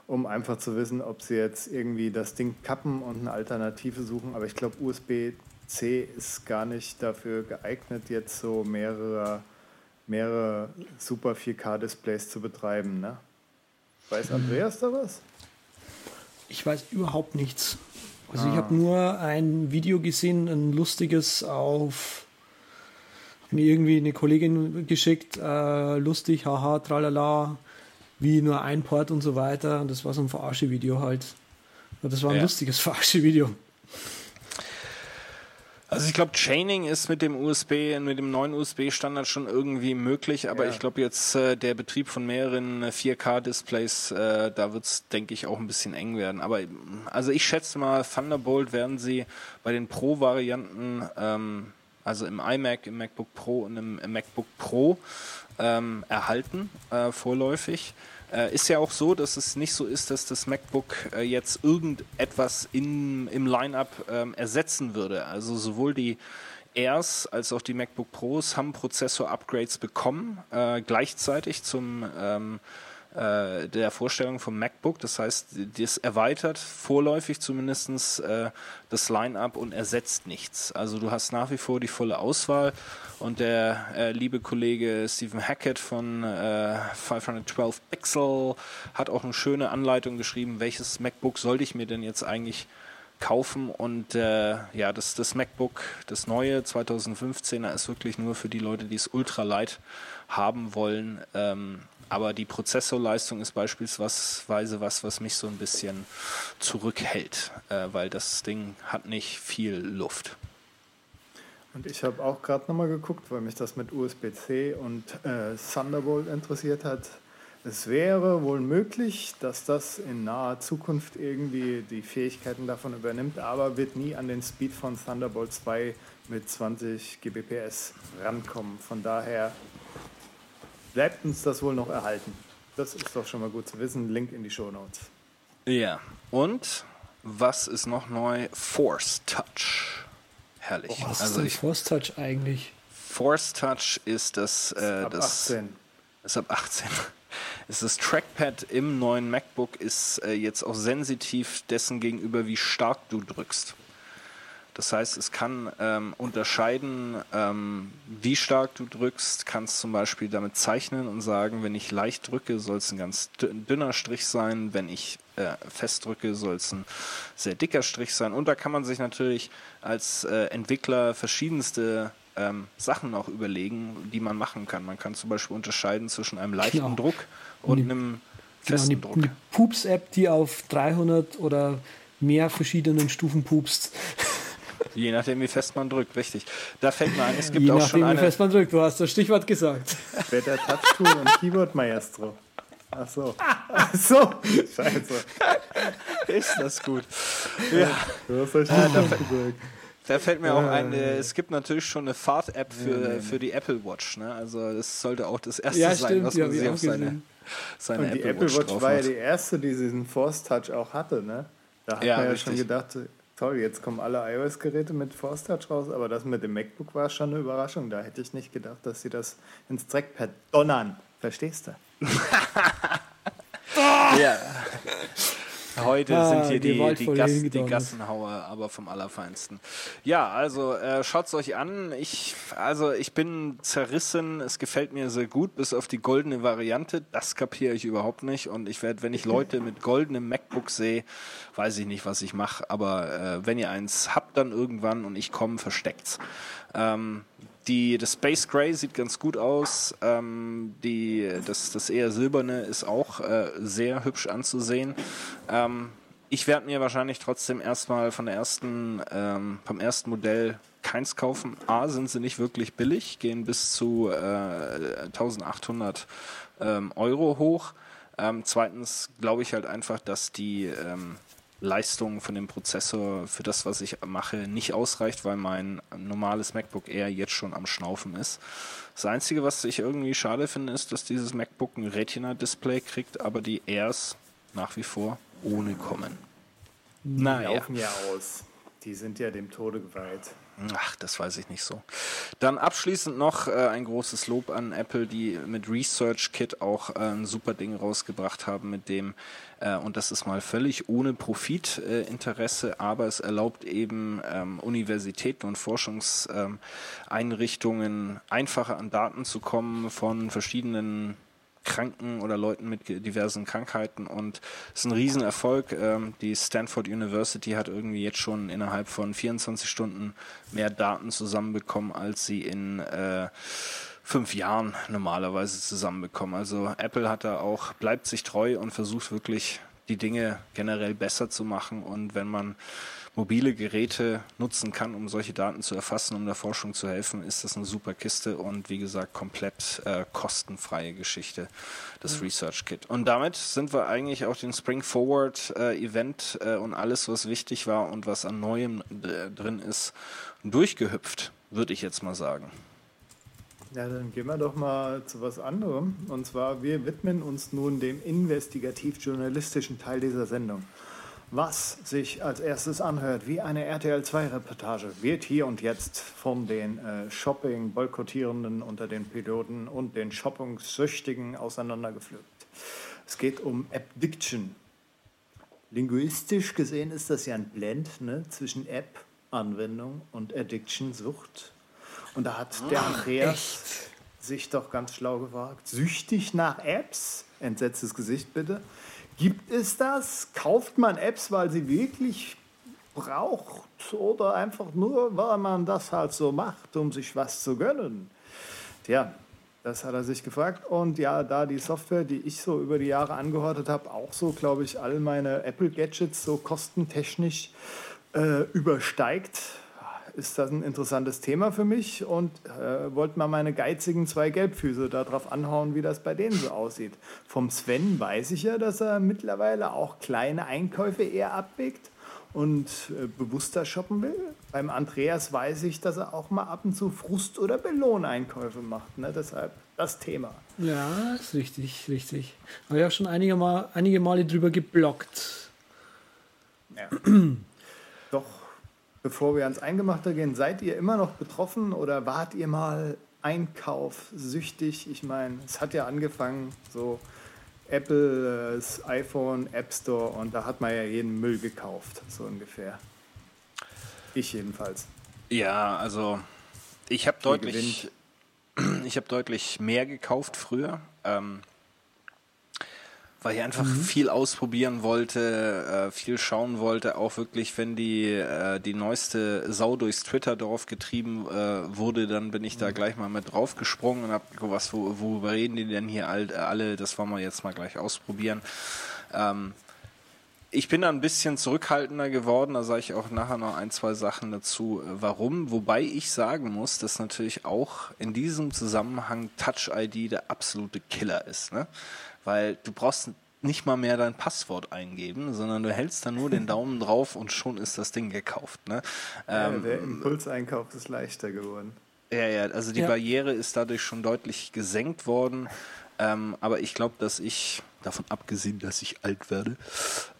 um einfach zu wissen, ob sie jetzt irgendwie das Ding kappen und eine Alternative suchen. Aber ich glaube, USB-C ist gar nicht dafür geeignet, jetzt so mehrere, mehrere Super 4K-Displays zu betreiben. Ne? Weiß Andreas da was? Ich weiß überhaupt nichts. Also ah. ich habe nur ein Video gesehen, ein lustiges auf mir irgendwie eine Kollegin geschickt, äh, lustig, haha, tralala, wie nur ein Port und so weiter. Und das war so ein Verarsche-Video halt. Das war ein ja. lustiges Verarsche-Video. Also ich glaube, Chaining ist mit dem USB, mit dem neuen USB-Standard schon irgendwie möglich, aber ja. ich glaube jetzt äh, der Betrieb von mehreren 4K-Displays, äh, da wird es, denke ich, auch ein bisschen eng werden. Aber also ich schätze mal, Thunderbolt werden sie bei den Pro-Varianten, ähm, also im iMac, im MacBook Pro und im, im MacBook Pro ähm, erhalten, äh, vorläufig. Äh, ist ja auch so, dass es nicht so ist, dass das MacBook äh, jetzt irgendetwas in, im Line-up ähm, ersetzen würde. Also sowohl die Airs als auch die MacBook Pros haben Prozessor-Upgrades bekommen, äh, gleichzeitig zum ähm, äh, der Vorstellung vom MacBook. Das heißt, das erweitert vorläufig zumindest äh, das Line-up und ersetzt nichts. Also du hast nach wie vor die volle Auswahl und der äh, liebe Kollege Stephen Hackett von äh, 512 Pixel hat auch eine schöne Anleitung geschrieben, welches MacBook sollte ich mir denn jetzt eigentlich kaufen und äh, ja, das, das MacBook, das neue 2015er ist wirklich nur für die Leute, die es ultra light haben wollen. Ähm, aber die Prozessorleistung ist beispielsweise was, was mich so ein bisschen zurückhält, äh, weil das Ding hat nicht viel Luft. Und ich habe auch gerade nochmal geguckt, weil mich das mit USB-C und äh, Thunderbolt interessiert hat. Es wäre wohl möglich, dass das in naher Zukunft irgendwie die Fähigkeiten davon übernimmt, aber wird nie an den Speed von Thunderbolt 2 mit 20 Gbps rankommen. Von daher bleibt uns das wohl noch erhalten. Das ist doch schon mal gut zu wissen. Link in die Show Notes. Ja, und was ist noch neu? Force Touch. Herrlich. Oh, was also ist denn Force Touch eigentlich? Force Touch ist das. Äh, Ab das 18. Ist ab 18. Ist das Trackpad im neuen MacBook ist äh, jetzt auch sensitiv dessen gegenüber, wie stark du drückst. Das heißt, es kann ähm, unterscheiden, ähm, wie stark du drückst, kannst zum Beispiel damit zeichnen und sagen, wenn ich leicht drücke, soll es ein ganz dünner Strich sein, wenn ich äh, fest drücke, soll es ein sehr dicker Strich sein. Und da kann man sich natürlich als äh, Entwickler verschiedenste ähm, Sachen auch überlegen, die man machen kann. Man kann zum Beispiel unterscheiden zwischen einem leichten Genau. Druck und Die- einem Genau, festen die, Druck. die Pups-App, die auf 300 oder mehr verschiedenen Stufen pupst. Je nachdem, wie fest man drückt, richtig. Da fällt mir ein, es gibt Je auch nachdem, schon wie eine. fest man drückt. Du hast das Stichwort gesagt. Better Touch Tool und Keyboard Maestro. Ach so. Ach so. Scheiße. Ist das gut? Ja, Du hast das Stichwort gesagt. da fällt mir auch ein, äh, es gibt natürlich schon eine Fahrt-App für, für die Apple Watch. Ne? Also das sollte auch das erste Ja, sein, stimmt, was man sich auf seine, gesehen. seine Und die Apple, Apple Watch drauf war ja die erste, die diesen Force Touch auch hatte, ne? Da hat Ja, man ja richtig. schon gedacht, toll, jetzt kommen alle iOS-Geräte mit Force Touch raus, aber das mit dem MacBook war schon eine Überraschung. Da hätte ich nicht gedacht, dass sie das ins Trackpad donnern. Verstehst du? Ja. Heute Ah, sind hier die, die, Gassen, die. Gassenhauer, aber vom Allerfeinsten. Ja, also äh, schaut's euch an. Ich, also ich bin zerrissen. Es gefällt mir sehr gut, bis auf die goldene Variante. Das kapiere ich überhaupt nicht. Und ich werde, wenn ich Leute mit goldenem MacBook sehe, weiß ich nicht, was ich mache. Aber äh, wenn ihr eins habt dann irgendwann und ich komme, versteckt's. Ähm, die, das Space Gray sieht ganz gut aus. Ähm, die, das, das eher silberne ist auch äh, sehr hübsch anzusehen. Ähm, ich werde mir wahrscheinlich trotzdem erstmal von der ersten, ähm, vom ersten Modell keins kaufen. A, sind sie nicht wirklich billig, gehen bis zu äh, 1800 ähm, Euro hoch. Ähm, zweitens glaube ich halt einfach, dass die ähm, Leistung von dem Prozessor für das, was ich mache, nicht ausreicht, weil mein normales MacBook Air jetzt schon am Schnaufen ist. Das Einzige, was ich irgendwie schade finde, ist, dass dieses MacBook ein Retina-Display kriegt, aber die Airs nach wie vor ohne kommen. Die Naja. laufen ja aus. Die sind ja dem Tode geweiht. Ach, das weiß ich nicht so. Dann abschließend noch äh, ein großes Lob an Apple, die mit Research Kit auch äh, ein super Ding rausgebracht haben, mit dem, äh, und das ist mal völlig ohne Profitinteresse, äh, aber es erlaubt eben ähm, Universitäten und Forschungseinrichtungen einfacher an Daten zu kommen von verschiedenen Kranken oder Leuten mit diversen Krankheiten und es ist ein Riesenerfolg. Ähm, die Stanford University hat irgendwie jetzt schon innerhalb von 24 Stunden mehr Daten zusammenbekommen, als sie in äh, fünf Jahren normalerweise zusammenbekommen. Also Apple hat da auch, bleibt sich treu und versucht wirklich die Dinge generell besser zu machen und wenn man mobile Geräte nutzen kann, um solche Daten zu erfassen, um der Forschung zu helfen, ist das eine super Kiste und wie gesagt komplett äh, kostenfreie Geschichte, das Research Kit. Und damit sind wir eigentlich auch den Spring Forward äh, Event äh, und alles, was wichtig war und was an Neuem äh, drin ist, durchgehüpft, würde ich jetzt mal sagen. Ja, dann gehen wir doch mal zu was anderem. Und zwar, wir widmen uns nun dem investigativ-journalistischen Teil dieser Sendung. Was sich als erstes anhört wie eine RTL-2-Reportage, wird hier und jetzt von den äh, Shopping-Boykottierenden unter den Piloten und den Shopping-Süchtigen auseinandergepflückt. Es geht um Addiction. Linguistisch gesehen ist das ja ein Blend ne, zwischen App, Anwendung und Addiction, Sucht. Und da hat der Andreas sich doch ganz schlau gewagt. Süchtig nach Apps? Entsetztes Gesicht bitte. Gibt es das? Kauft man Apps, weil sie wirklich braucht oder einfach nur, weil man das halt so macht, um sich was zu gönnen? Tja, das hat er sich gefragt. Und ja, da die Software, die ich so über die Jahre angehortet habe, auch so, glaube ich, all meine Apple-Gadgets so kostentechnisch äh, übersteigt, ist das ein interessantes Thema für mich und äh, wollte mal meine geizigen zwei Gelbfüße darauf anhauen, wie das bei denen so aussieht. Vom Sven weiß ich ja, dass er mittlerweile auch kleine Einkäufe eher abwägt und äh, bewusster shoppen will. Beim Andreas weiß ich, dass er auch mal ab und zu Frust- oder Belohneinkäufe macht. Ne? Deshalb das Thema. Ja, ist richtig, richtig. Habe ich auch schon einige, mal, einige Male drüber geblockt. Ja. Bevor wir ans Eingemachte gehen, seid ihr immer noch betroffen oder wart ihr mal einkaufsüchtig? Ich meine, es hat ja angefangen so Apple, das iPhone, App Store und da hat man ja jeden Müll gekauft, so ungefähr. Ich jedenfalls. Ja, also ich habe deutlich, ich habe deutlich mehr gekauft früher. Ähm, weil ich einfach mhm. viel ausprobieren wollte, äh, viel schauen wollte, auch wirklich, wenn die äh, die neueste Sau durchs Twitter-Dorf getrieben äh, wurde, dann bin ich da mhm. gleich mal mit draufgesprungen und hab was, wo, worüber reden die denn hier alle, das wollen wir jetzt mal gleich ausprobieren. Ähm, ich bin da ein bisschen zurückhaltender geworden, da sage ich auch nachher noch ein, zwei Sachen dazu, äh, warum. Wobei ich sagen muss, dass natürlich auch in diesem Zusammenhang Touch ID der absolute Killer ist. Ne? Weil du brauchst nicht mal mehr dein Passwort eingeben, sondern du hältst da nur den Daumen drauf und schon ist das Ding gekauft. Ne? Ja, ähm, der Impulseinkauf ist leichter geworden. Ja, ja, also die ja. Barriere ist dadurch schon deutlich gesenkt worden. Ähm, aber ich glaube, dass ich, davon abgesehen, dass ich alt werde,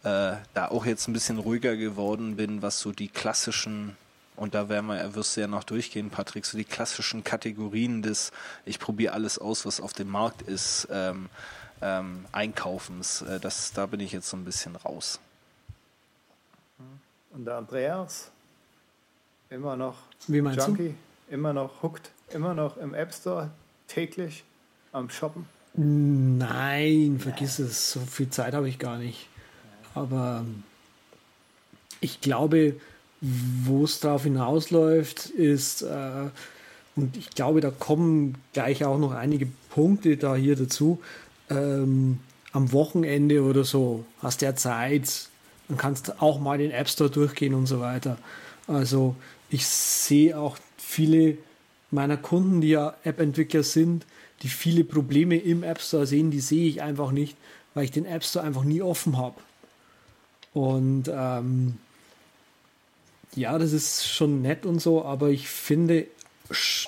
äh, da auch jetzt ein bisschen ruhiger geworden bin, was so die klassischen und da werden wir, wirst du ja noch durchgehen, Patrick, so die klassischen Kategorien des, ich probiere alles aus, was auf dem Markt ist, ähm, ähm, Einkaufens. Äh, das, da bin ich jetzt so ein bisschen raus. Und der Andreas? Immer noch Wie meinst Junkie? Du? Immer noch hooked? Immer noch im App Store täglich am Shoppen? Nein, vergiss es. So viel Zeit habe ich gar nicht. Aber ähm, ich glaube, wo es darauf hinausläuft, ist, äh, und ich glaube, da kommen gleich auch noch einige Punkte da hier dazu, ähm, am Wochenende oder so hast du ja Zeit, dann kannst auch mal den App Store durchgehen und so weiter. Also ich sehe auch viele meiner Kunden, die ja App-Entwickler sind, die viele Probleme im App Store sehen, die sehe ich einfach nicht, weil ich den App Store einfach nie offen habe. Und ähm, ja, das ist schon nett und so, aber ich finde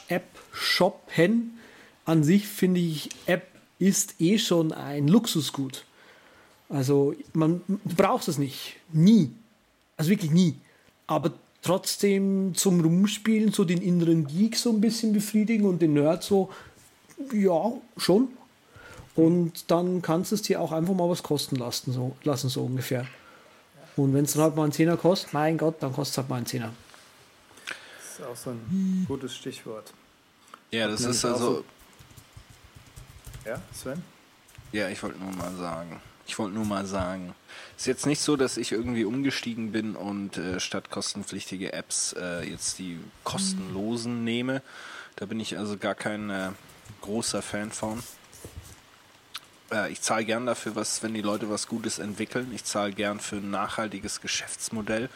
App shoppen an sich finde ich App ist eh schon ein Luxusgut. Also man braucht es nicht. Nie. Also wirklich nie. Aber trotzdem zum Rumspielen, so den inneren Geek so ein bisschen befriedigen und den Nerd so, ja, schon. Und dann kannst du es dir auch einfach mal was kosten lassen, so, lassen, so ungefähr. Und wenn es dann halt mal einen Zehner kostet, mein Gott, dann kostet es halt mal einen Zehner. Das ist auch so ein gutes Stichwort. Ja, das ist also ja, Sven? Ja, ich wollte nur mal sagen. Ich wollte nur mal sagen. Ist jetzt nicht so, dass ich irgendwie umgestiegen bin und äh, statt kostenpflichtige Apps äh, jetzt die kostenlosen nehme. Da bin ich also gar kein äh, großer Fan von. Äh, ich zahle gern dafür, was, wenn die Leute was Gutes entwickeln. Ich zahle gern für ein nachhaltiges Geschäftsmodell,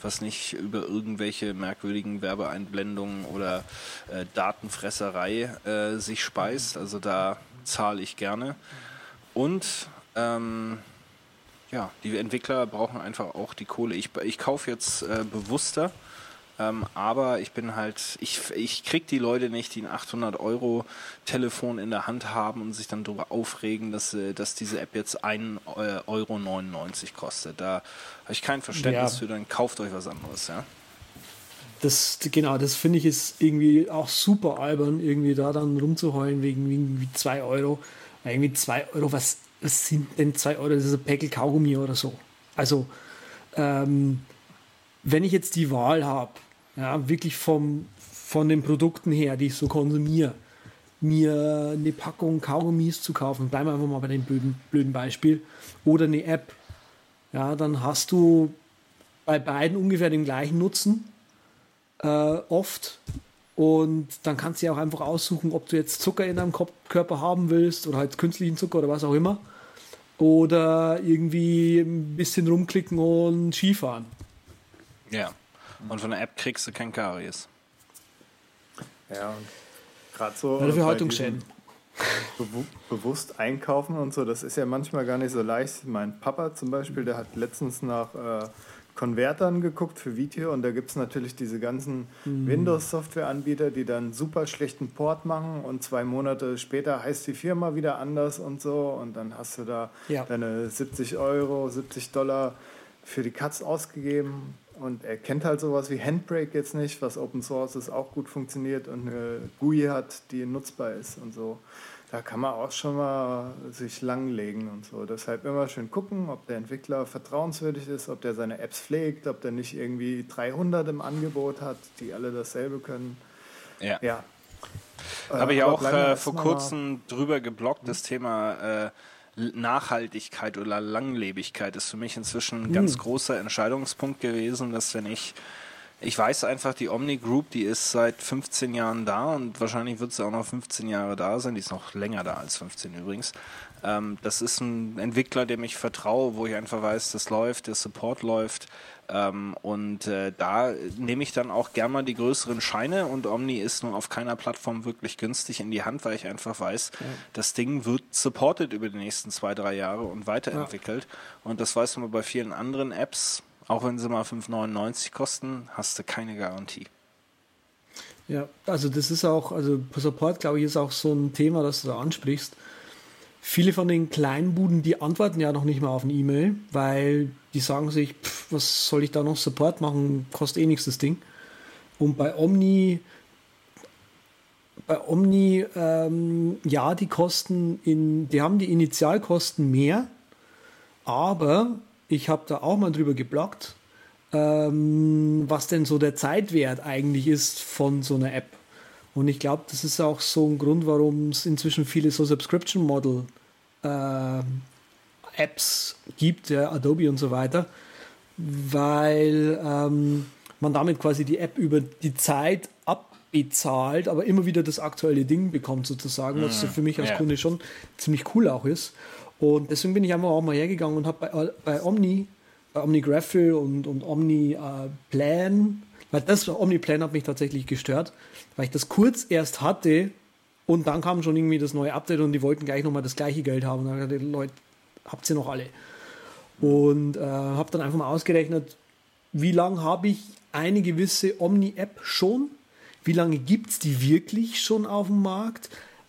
was nicht über irgendwelche merkwürdigen Werbeeinblendungen oder äh, Datenfresserei äh, sich speist. Also da zahle ich gerne. Und ähm, ja, die Entwickler brauchen einfach auch die Kohle. Ich, ich kaufe jetzt äh, bewusster, ähm, aber ich bin halt, ich, ich krieg die Leute nicht, die ein 800 Euro Telefon in der Hand haben und sich dann darüber aufregen, dass, äh, dass diese App jetzt 1,99 Euro kostet. Da habe ich kein Verständnis ja. für, dann kauft euch was anderes, ja das, genau, das finde ich ist irgendwie auch super albern, irgendwie da dann rumzuheulen wegen irgendwie 2 Euro. Irgendwie 2 Euro, was, was sind denn 2 Euro? Das ist ein Päckl Kaugummi oder so. Also, ähm, wenn ich jetzt die Wahl habe, ja, wirklich vom, von den Produkten her, die ich so konsumiere, mir eine Packung Kaugummis zu kaufen, bleiben wir einfach mal bei dem blöden, blöden Beispiel, oder eine App, ja, dann hast du bei beiden ungefähr den gleichen Nutzen äh, oft. Und dann kannst du ja auch einfach aussuchen, ob du jetzt Zucker in deinem Körper haben willst oder halt künstlichen Zucker oder was auch immer. Oder irgendwie ein bisschen rumklicken und Skifahren. Ja. Und von der App kriegst du kein Karies. Ja, und gerade so. Ja, dafür bei Haltungsschäden. diesem Bewu bewusst einkaufen und so, das ist ja manchmal gar nicht so leicht. Mein Papa zum Beispiel, der hat letztens nach äh, Konvertern geguckt für Video und da gibt es natürlich diese ganzen Windows-Software-Anbieter, die dann super schlechten Port machen und zwei Monate später heißt die Firma wieder anders und so und dann hast du da Ja. deine 70 Euro, 70 Dollar für die Katz ausgegeben und er kennt halt sowas wie Handbrake jetzt nicht, was Open Source ist, auch gut funktioniert und eine GUI hat, die nutzbar ist und so. Da kann man auch schon mal sich langlegen und so. Deshalb immer schön gucken, ob der Entwickler vertrauenswürdig ist, ob der seine Apps pflegt, ob der nicht irgendwie 300 im Angebot hat, die alle dasselbe können. Ja. Ja. Habe ich auch äh, vor kurzem drüber geblockt, das Thema äh, Nachhaltigkeit oder Langlebigkeit ist für mich inzwischen ein ganz großer Entscheidungspunkt gewesen, dass wenn ich ich weiß einfach, die Omni Group, die ist seit 15 Jahren da und wahrscheinlich wird sie auch noch 15 Jahre da sein. Die ist noch länger da als 15 übrigens. Ähm, das ist ein Entwickler, dem ich vertraue, wo ich einfach weiß, das läuft, der Support läuft. Ähm, und äh, da nehme ich dann auch gern mal die größeren Scheine und Omni ist nun auf keiner Plattform wirklich günstig in die Hand, weil ich einfach weiß, das Ding wird supported über die nächsten zwei, drei Jahre und weiterentwickelt. Und das weiß man bei vielen anderen Apps, auch wenn sie mal 5,99 kosten, hast du keine Garantie. Ja, also das ist auch, also Support, glaube ich, ist auch so ein Thema, das du da ansprichst. Viele von den Kleinbuden, die antworten ja noch nicht mal auf eine E-Mail, weil die sagen sich, pff, was soll ich da noch Support machen, kostet eh nichts das Ding. Und bei Omni, bei Omni, ähm, ja, die Kosten in, die haben die Initialkosten mehr, aber ich habe da auch mal drüber geblockt, ähm, was denn so der Zeitwert eigentlich ist von so einer App. Und ich glaube, das ist auch so ein Grund, warum es inzwischen viele so Subscription Model äh, Apps gibt, ja, Adobe und so weiter, weil ähm, man damit quasi die App über die Zeit abbezahlt, aber immer wieder das aktuelle Ding bekommt sozusagen, was so für mich als Ja. Kunde schon ziemlich cool auch ist. Und deswegen bin ich einfach auch mal hergegangen und habe bei, bei Omni, bei Omni Graphil und, und Omni äh, Plan, weil das Omni Plan hat mich tatsächlich gestört, weil ich das kurz erst hatte und dann kam schon irgendwie das neue Update und die wollten gleich nochmal das gleiche Geld haben. Und dann habe ich gesagt, Leute, habt ihr noch alle? Und äh, habe dann einfach mal ausgerechnet, wie lange habe ich eine gewisse Omni-App schon? Wie lange gibt es die wirklich schon auf dem Markt?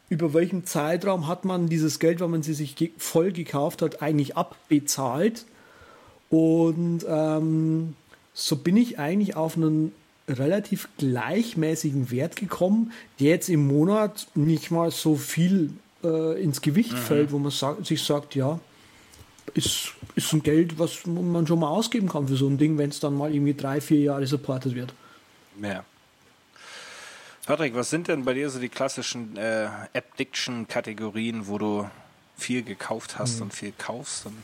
Über welchen Zeitraum hat man dieses Geld, wenn man sie sich ge voll gekauft hat, eigentlich abbezahlt? Und ähm, so bin ich eigentlich auf einen relativ gleichmäßigen Wert gekommen, der jetzt im Monat nicht mal so viel äh, ins Gewicht fällt, wo man sagt, sich sagt, ja, ist, ist ein Geld, was man schon mal ausgeben kann für so ein Ding, wenn es dann mal irgendwie drei, vier Jahre supportet wird. Ja. Patrick, was sind denn bei dir so die klassischen äh, App-Diction-Kategorien, wo du viel gekauft hast und viel kaufst? Und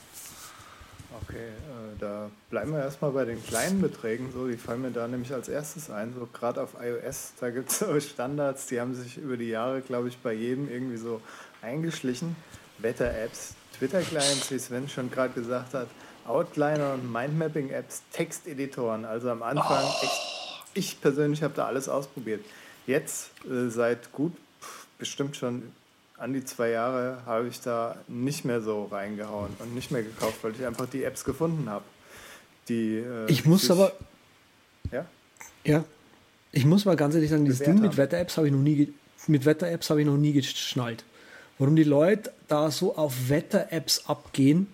Okay, äh, da bleiben wir erstmal bei den kleinen Beträgen. So, die fallen mir da nämlich als erstes ein. So gerade auf iOS, da gibt es so Standards, die haben sich über die Jahre, glaube ich, bei jedem irgendwie so eingeschlichen. Wetter-Apps, Twitter-Clients, wie Sven schon gerade gesagt hat, Outliner und Mindmapping-Apps, Texteditoren. Also am Anfang echt, ich persönlich habe da alles ausprobiert. Jetzt, äh, seit gut pff, bestimmt schon an die zwei Jahre habe ich da nicht mehr so reingehauen und nicht mehr gekauft, weil ich einfach die Apps gefunden habe. Die, äh, Ich muss aber, Ja? ja, ich muss mal ganz ehrlich sagen, dieses Ding mit haben. Wetter-Apps habe ich noch nie, mit Wetter-Apps habe ich noch nie geschnallt. Warum die Leute da so auf Wetter-Apps abgehen,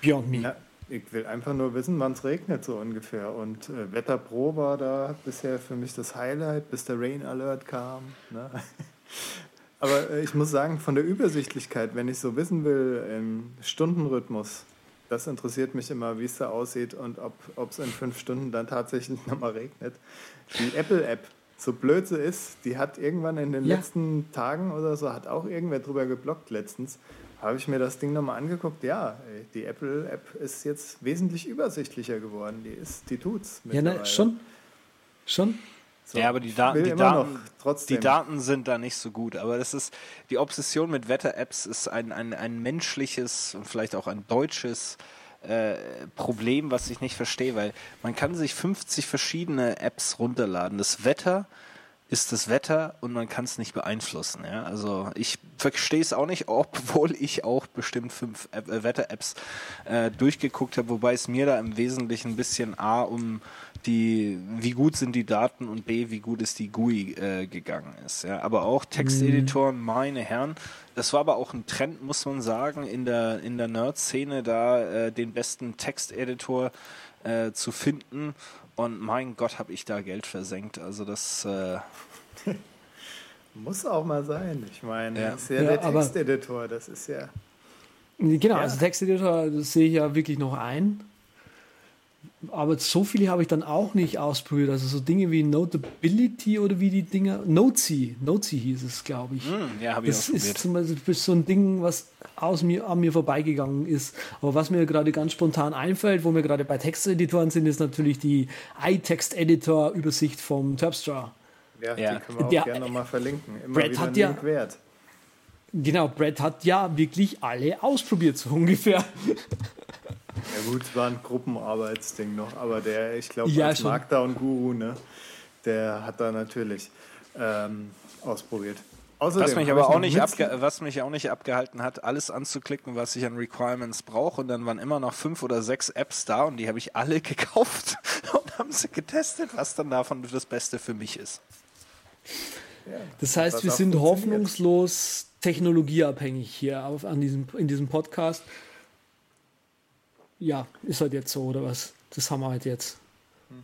beyond me. Ja, ich will einfach nur wissen, wann es regnet, so ungefähr. Und äh, Wetter Pro war da bisher für mich das Highlight, bis der Rain Alert kam. Ne? Aber äh, ich muss sagen, von der Übersichtlichkeit, wenn ich so wissen will, im Stundenrhythmus, das interessiert mich immer, wie es da aussieht und ob es in fünf Stunden dann tatsächlich nochmal regnet. Die Apple-App, so blöd sie ist, die hat irgendwann in den Ja. letzten Tagen oder so, hat auch irgendwer drüber geblockt letztens, habe ich mir das Ding nochmal angeguckt. Ja, ey, die Apple-App ist jetzt wesentlich übersichtlicher geworden. Die, ist, die tut's. Ja, ne, schon. Schon. So, ja, aber die will die, Daten, die Daten sind da nicht so gut. Aber das ist, die Obsession mit Wetter-Apps ist ein, ein, ein menschliches und vielleicht auch ein deutsches äh, Problem, was ich nicht verstehe, weil man kann sich 50 verschiedene Apps runterladen. Das Wetter ist das Wetter und man kann es nicht beeinflussen. Ja? Also ich verstehe es auch nicht, obwohl ich auch bestimmt fünf äh, Wetter-Apps äh, durchgeguckt habe, wobei es mir da im Wesentlichen ein bisschen A um die, wie gut sind die Daten und B, wie gut ist die GUI äh, gegangen ist. Ja? Aber auch Texteditoren, mhm. meine Herren, das war aber auch ein Trend, muss man sagen, in der, in der Nerd-Szene da äh, den besten Texteditor äh, zu finden und mein Gott, habe ich da Geld versenkt. Also das äh muss auch mal sein. Ich meine, ja. das ist ja, ja der Texteditor. Das ist ja. Genau, ja. also Texteditor, das sehe ich ja wirklich noch ein aber so viele habe ich dann auch nicht ausprobiert. Also so Dinge wie Notability oder wie die Dinger. Notesy, Notesy hieß es, glaube ich. Mm, ja, habe ich das ist zum Beispiel so ein Ding, was aus mir, an mir vorbeigegangen ist. Aber was mir gerade ganz spontan einfällt, wo wir gerade bei Texteditoren sind, ist natürlich die iText-Editor-Übersicht vom Terpstra. Ja, ja, die können wir auch Der, gerne nochmal verlinken. Immer Brad hat ja, wert. Genau, Brad hat ja wirklich alle ausprobiert, so ungefähr. Ja gut, es war ein Gruppenarbeitsding noch, aber der, ich glaube, ja, als Markdown-Guru, ne, der hat da natürlich ähm, ausprobiert. Außerdem was mich aber auch nicht, was mich auch nicht abgehalten hat, alles anzuklicken, was ich an Requirements brauche. Und dann waren immer noch fünf oder sechs Apps da und die habe ich alle gekauft und haben sie getestet, was dann davon das Beste für mich ist. Ja, das heißt, wir sind hoffnungslos technologieabhängig hier auf, an diesem, in diesem Podcast ja, ist halt jetzt so oder was? Das haben wir halt jetzt. Hm.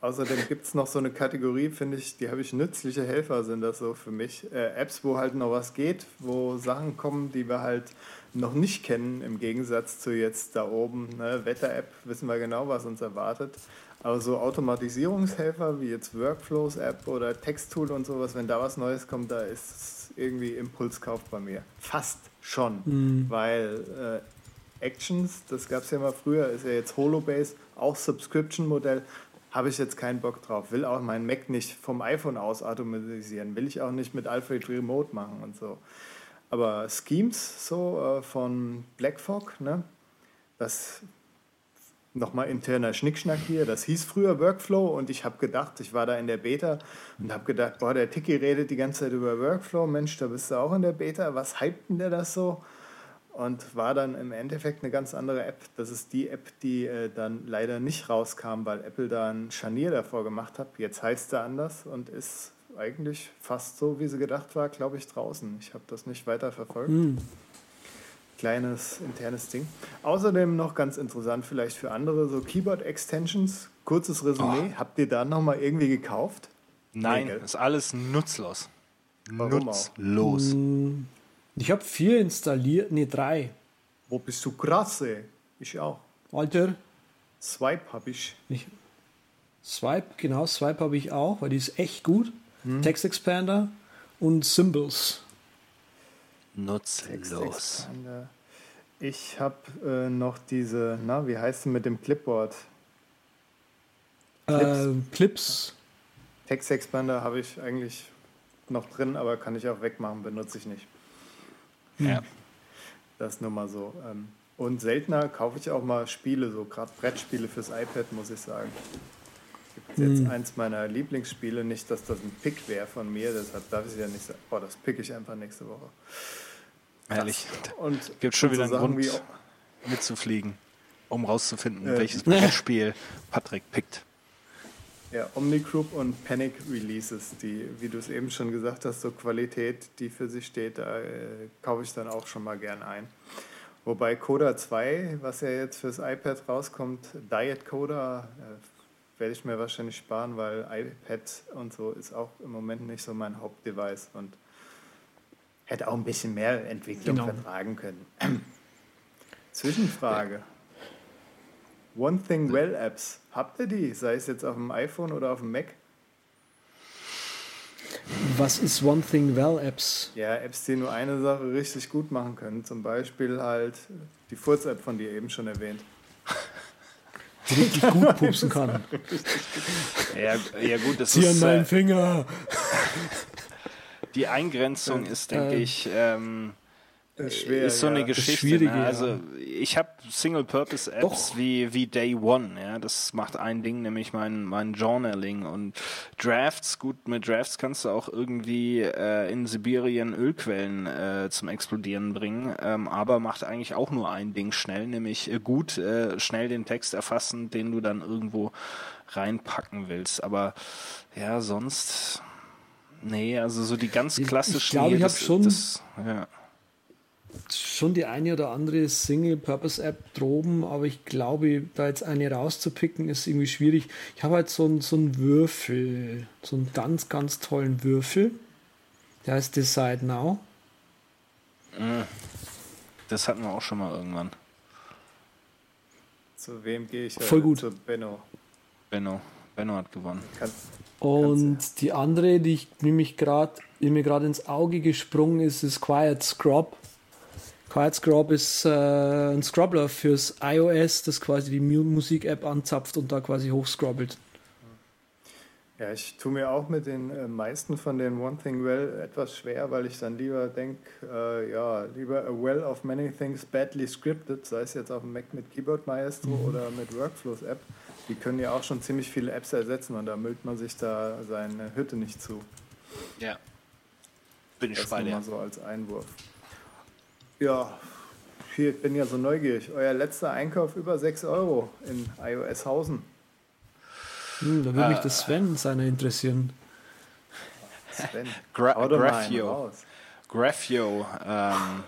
Außerdem gibt es noch so eine Kategorie, finde ich, die habe ich nützliche Helfer, sind das so für mich. Äh, Apps, wo halt noch was geht, wo Sachen kommen, die wir halt noch nicht kennen, im Gegensatz zu jetzt da oben. Ne? Wetter-App, wissen wir genau, was uns erwartet. Aber so Automatisierungshelfer wie jetzt Workflows-App oder Texttool und sowas, wenn da was Neues kommt, da ist irgendwie Impulskauf bei mir. Fast schon, mhm. weil äh, Actions, das gab es ja mal früher, ist ja jetzt Holobase, auch Subscription-Modell. Habe ich jetzt keinen Bock drauf. Will auch meinen Mac nicht vom iPhone aus automatisieren. Will ich auch nicht mit Alfred Remote machen und so. Aber Schemes so äh, von BlackFog, ne? das nochmal interner Schnickschnack hier, das hieß früher Workflow und ich habe gedacht, ich war da in der Beta und habe gedacht, boah, der Tiki redet die ganze Zeit über Workflow, Mensch, da bist du auch in der Beta, was hypt denn der das so? Und war dann im Endeffekt eine ganz andere App. Das ist die App, die äh, dann leider nicht rauskam, weil Apple da ein Scharnier davor gemacht hat. Jetzt heißt er anders und ist eigentlich fast so, wie sie gedacht war, glaube ich, draußen. Ich habe das nicht weiter verfolgt. Mhm. Kleines internes Ding. Außerdem noch ganz interessant vielleicht für andere, so Keyboard-Extensions. Kurzes Resümee. Oh. Habt ihr da nochmal irgendwie gekauft? Nein, nee, ist alles nutzlos. Warum nutzlos. Auch? Ich habe vier installiert, nee, drei. Wo bist du krass, ey? Ich auch. Alter. Swipe habe ich. ich. Swipe, genau, Swipe habe ich auch, weil die ist echt gut. Hm. Text Expander und Symbols. Nutzlos. Ich habe äh, noch diese, na, wie heißt sie mit dem Clipboard? Clips. Äh, Clips. Text Expander habe ich eigentlich noch drin, aber kann ich auch wegmachen, benutze ich nicht. Ja. Das nur mal so. Ähm, und seltener kaufe ich auch mal Spiele, so gerade Brettspiele fürs iPad, muss ich sagen. Gibt jetzt mhm. eins meiner Lieblingsspiele, nicht, dass das ein Pick wäre von mir, deshalb darf ich ja nicht sagen. Boah, das pick ich einfach nächste Woche. Herrlich. Und gibt schon wieder so einen Grund, mitzufliegen, um rauszufinden, äh, welches Brettspiel Patrick pickt. Ja, Omnigroup und Panic Releases, die, wie du es eben schon gesagt hast, so Qualität, die für sich steht, da äh, kaufe ich dann auch schon mal gern ein. Wobei Coda 2, was ja jetzt fürs iPad rauskommt, Diet Coda, äh, werde ich mir wahrscheinlich sparen, weil iPad und so ist auch im Moment nicht so mein Hauptdevice und hätte auch ein bisschen mehr Entwicklung genau. vertragen können. Zwischenfrage. One Thing Well Apps, habt ihr die? Sei es jetzt auf dem iPhone oder auf dem Mac? Was ist One Thing Well Apps? Ja, Apps, die nur eine Sache richtig gut machen können. Zum Beispiel halt die Furz-App von dir eben schon erwähnt. Die richtig gut pupsen kann. ja, ja, gut, das Zieh ist. an meinen äh, Finger! Die Eingrenzung ist, denke äh, ich, ähm, schwer, ist so eine Geschichte. Ne? Also ich habe Single-Purpose-Apps wie, wie Day One. Ja, das macht ein Ding, nämlich mein mein Journaling und Drafts. Gut, mit Drafts kannst du auch irgendwie äh, in Sibirien Ölquellen äh, zum Explodieren bringen, ähm, aber macht eigentlich auch nur ein Ding schnell, nämlich äh, gut äh, schnell den Text erfassen, den du dann irgendwo reinpacken willst. Aber ja, sonst Nee, also so die ganz klassischen. Ich glaube, ich habe schon, das, ja. Schon die eine oder andere Single-Purpose-App droben, aber ich glaube, da jetzt eine rauszupicken, ist irgendwie schwierig. Ich habe halt so, einen, so einen Würfel, so einen ganz, ganz tollen Würfel. Der heißt Decide Now. Mm. Das hatten wir auch schon mal irgendwann. Zu wem gehe ich? Voll gut. Zu Benno. Benno. Benno hat gewonnen. Kann, und die andere, die ich nämlich gerade, die mir gerade ins Auge gesprungen ist, ist Quiet Scrub. Quiet Scrub ist äh, ein Scrubbler fürs iOS, das quasi die Musik-App anzapft und da quasi hochscrobbelt. Ja, ich tue mir auch mit den äh, meisten von den One Thing Well etwas schwer, weil ich dann lieber denke, äh, ja, lieber a well of many things badly scripted, sei es jetzt auf dem Mac mit Keyboard Maestro mhm. oder mit Workflows App. Die können ja auch schon ziemlich viele Apps ersetzen und da müllt man sich da seine Hütte nicht zu. Ja. Bin ich das bei dir. mal so als Einwurf. Ja, ich bin ja so neugierig. Euer letzter Einkauf über 6 Euro in iOS Hausen. Hm, da würde mich das Sven seiner interessieren. Sven. Gra Graphio. Graphio. Ähm,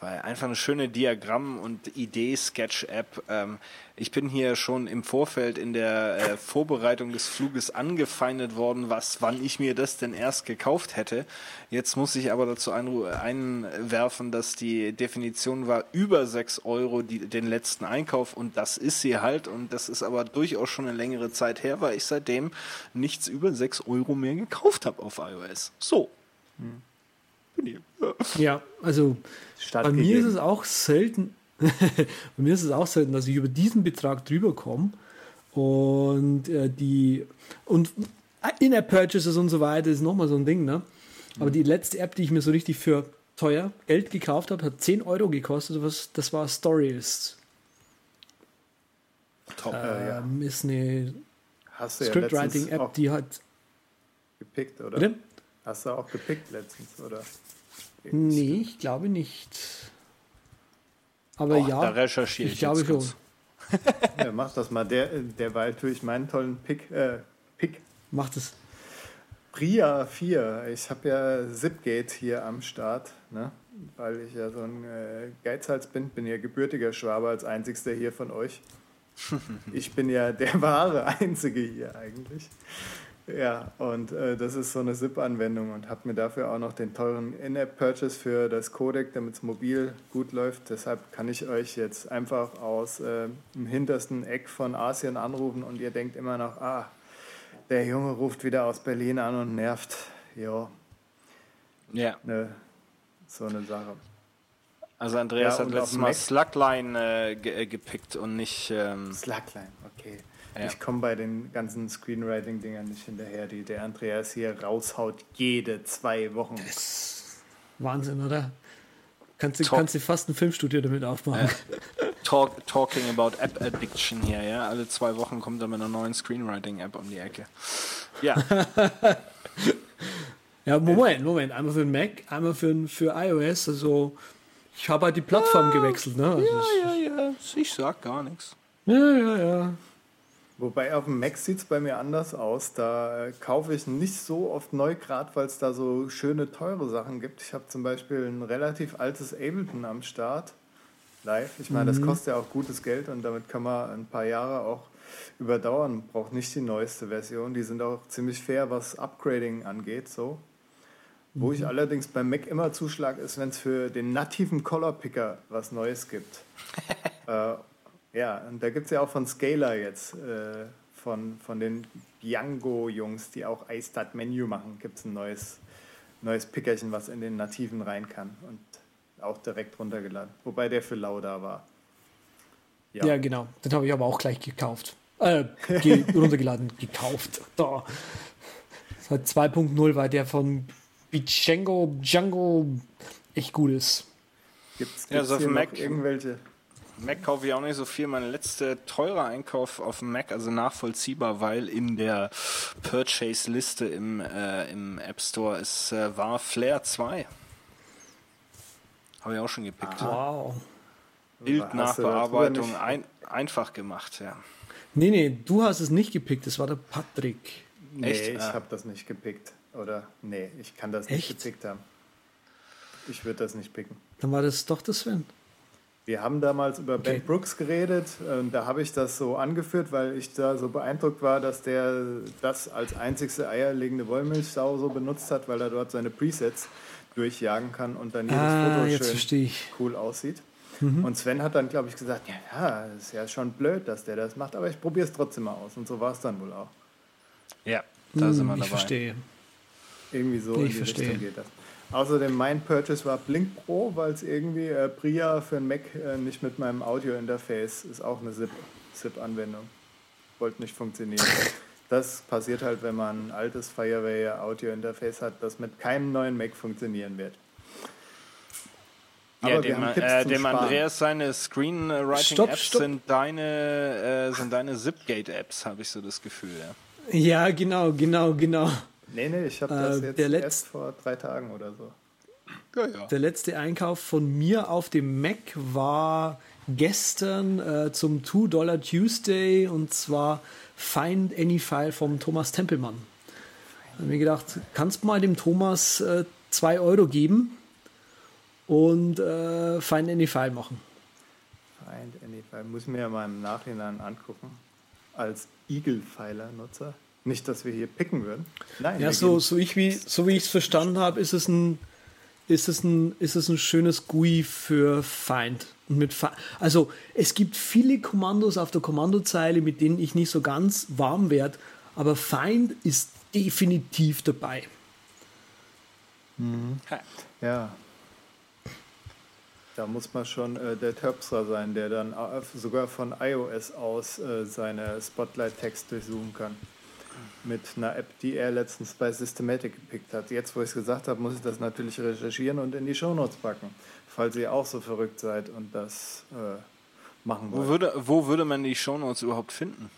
weil einfach eine schöne Diagramm- und Idee-Sketch-App. Ähm, ich bin hier schon im Vorfeld in der äh, Vorbereitung des Fluges angefeindet worden, was, wann ich mir das denn erst gekauft hätte. Jetzt muss ich aber dazu ein, einwerfen, dass die Definition war über sechs Euro die, den letzten Einkauf und das ist sie halt und das ist aber durchaus schon eine längere Zeit her, weil ich seitdem nichts über sechs Euro mehr gekauft habe auf iOS. So. Hm. Ja, also bei mir ist es auch selten, bei mir ist es auch selten, dass ich über diesen Betrag drüber komme und äh, die und In-App-Purchases und so weiter ist nochmal so ein Ding, ne? Aber die letzte App, die ich mir so richtig für teuer Geld gekauft habe, hat 10 Euro gekostet. Was, das war Storyist. Top. Ähm, ja. Ist eine Scriptwriting-App, die hat. Gepickt, oder? Bitte? Hast du auch gepickt letztens, oder? Nee, ich glaube nicht. Aber Och, ja, da recherchiere ich, ich glaube schon. ja, mach das mal. Der, derweil tue ich meinen tollen Pick. Äh, Pick. Macht es. Bria 4. Ich habe ja Zipgate hier am Start, ne? weil ich ja so ein äh, Geizhals bin. Bin ja gebürtiger Schwabe als einzigster hier von euch. Ich bin ja der wahre Einzige hier eigentlich. Ja, und äh, das ist so eine SIP-Anwendung und habe mir dafür auch noch den teuren In-App-Purchase für das Codec, damit es mobil gut läuft. Deshalb kann ich euch jetzt einfach aus äh, dem hintersten Eck von Asien anrufen und ihr denkt immer noch, ah, der Junge ruft wieder aus Berlin an und nervt. Jo. Ja. Ne, so eine Sache. Also Andreas ja, hat letztes Mal Slackline äh, ge äh, gepickt und nicht... Ähm Slackline, okay. Ja. Ich komme bei den ganzen Screenwriting-Dingern nicht hinterher, die der Andreas hier raushaut, jede zwei Wochen. Wahnsinn, oder? Kannst du, kannst du fast ein Filmstudio damit aufmachen. Ja. Talk, talking about App Addiction hier, ja. Alle zwei Wochen kommt er mit einer neuen Screenwriting-App um die Ecke. Ja. ja, Moment, Moment. Einmal für den Mac, einmal für, für iOS. Also, ich habe halt die Plattform ja, gewechselt, ne? Also ja, ja, ja. Ich sag gar nichts. Ja, ja, ja. Wobei auf dem Mac sieht es bei mir anders aus. Da äh, kaufe ich nicht so oft neu, gerade weil es da so schöne, teure Sachen gibt. Ich habe zum Beispiel ein relativ altes Ableton am Start, live. Ich meine, mhm. das kostet ja auch gutes Geld und damit kann man ein paar Jahre auch überdauern. Braucht nicht die neueste Version. Die sind auch ziemlich fair, was Upgrading angeht. So. Wo ich mhm. allerdings beim Mac immer zuschlag, ist, wenn es für den nativen Color Picker was Neues gibt. äh, ja, und da gibt es ja auch von Scalar jetzt, äh, von, von den Django-Jungs, die auch iStat Menu machen, gibt es ein neues, neues Pickerchen, was in den Nativen rein kann und auch direkt runtergeladen. Wobei der für Lauda war. Ja, ja genau. Den habe ich aber auch gleich gekauft. Äh, ge runtergeladen, gekauft. Da. Seit 2.0, weil der von Django, Django echt gut ist. Gibt es Ja, so auf dem Mac. irgendwelche? Mac kaufe ich auch nicht so viel. Mein letzter teurer Einkauf auf dem Mac, also nachvollziehbar, weil in der Purchase-Liste im, äh, im App Store ist, äh, war Flare 2. Habe ich auch schon gepickt. Wow. Bildnachbearbeitung ein, einfach gemacht, ja. Nee, nee, du hast es nicht gepickt, das war der Patrick. Nee, Echt? ich Ah. habe das nicht gepickt. Oder nee, ich kann das nicht Echt? gepickt haben. Ich würde das nicht picken. Dann war das doch der Sven. Wir haben damals über Okay. Ben Brooks geredet und da habe ich das so angeführt, weil ich da so beeindruckt war, dass der das als einzigste eierlegende Wollmilchsau so benutzt hat, weil er dort seine Presets durchjagen kann und dann jedes Ah, Foto jetzt schön verstehe ich. cool aussieht. Und Sven hat dann, glaube ich, gesagt, ja, ja, ist ja schon blöd, dass der das macht, aber ich probiere es trotzdem mal aus. Und so war es dann wohl auch. Ja, da sind wir Hm, ich dabei. verstehe. Irgendwie so Ich in die verstehe. Richtung geht das. Außerdem mein Purchase war Blink Pro, weil es irgendwie äh, Bria für ein Mac äh, nicht mit meinem Audio-Interface ist auch eine ZIP- ZIP-Anwendung. Wollte nicht funktionieren. Das passiert halt, wenn man ein altes Fireware Audio-Interface hat, das mit keinem neuen Mac funktionieren wird. Ja, Aber dem, äh, dem. Andreas seine Screenwriting-Apps sind deine, äh, sind deine Zipgate-Apps, habe ich so das Gefühl. Ja. Ja, genau, genau, genau. Nee, nee, ich habe Äh, das jetzt der Letz- erst vor drei Tagen oder so. Ja, ja. Der letzte Einkauf von mir auf dem Mac war gestern äh, zum $2 Tuesday und zwar Find Any File vom Thomas Tempelmann. Hab mir gedacht, kannst mal dem Thomas 2 Euro geben und äh, Find Any File machen. Find any file. Muss ich mir ja mal im Nachhinein angucken. Als Eagle-Filer-Nutzer. Nicht, dass wir hier picken würden. Nein, Ja, so, so, ich wie, so wie ich es verstanden habe, ist es ein ist es ein, ist es ein schönes GUI für Find. Und mit Fi- also es gibt viele Kommandos auf der Kommandozeile, mit denen ich nicht so ganz warm werde, aber Find ist definitiv dabei. Ja. Da muss man schon äh, der Terpstra sein, der dann äh, sogar von iOS aus äh, seine Spotlight-Text durchsuchen kann. Mit einer App, die er letztens bei Systematic gepickt hat. Jetzt, wo ich es gesagt habe, muss ich das natürlich recherchieren und in die Shownotes packen. Falls ihr auch so verrückt seid und das äh, machen Wo, wollt. würde, wo würde man die Shownotes überhaupt finden?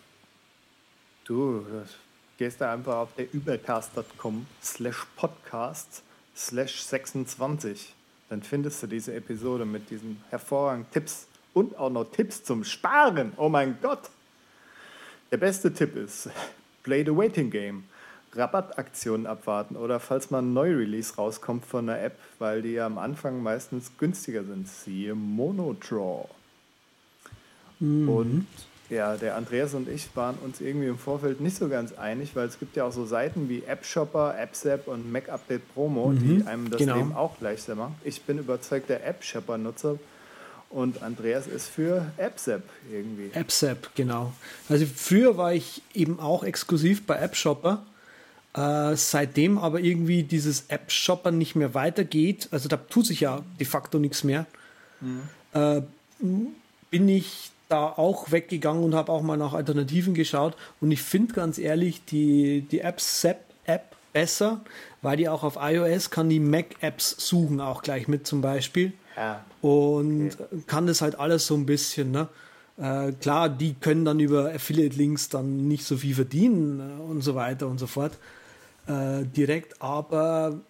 Du das, gehst da einfach auf der übercast.com slash podcast slash 26. Dann findest du diese Episode mit diesen hervorragenden Tipps und auch noch Tipps zum Sparen. Oh mein Gott! Der beste Tipp ist, play the waiting game. Rabattaktionen abwarten oder falls mal ein Neu-Release rauskommt von einer App, weil die ja am Anfang meistens günstiger sind. Siehe Monodraw. Und ja, der Andreas und ich waren uns irgendwie im Vorfeld nicht so ganz einig, weil es gibt ja auch so Seiten wie App Shopper, AppSap und Mac Update Promo, die einem das genau. Leben auch leichter machen. Ich bin überzeugter App Shopper Nutzer und Andreas ist für AppSap irgendwie. AppSap, genau. Also früher war ich eben auch exklusiv bei AppShopper. Äh, seitdem aber irgendwie dieses App-Shopper nicht mehr weitergeht, also da tut sich ja de facto nichts mehr, äh, bin ich da auch weggegangen und habe auch mal nach Alternativen geschaut. Und ich finde ganz ehrlich die, die AppSap-App besser, weil die auch auf iOS kann die Mac-Apps suchen, auch gleich mit zum Beispiel. Ja. Und kann das halt alles so ein bisschen, ne? Äh, klar, die können dann über Affiliate-Links dann nicht so viel verdienen äh, und so weiter und so fort äh, direkt, aber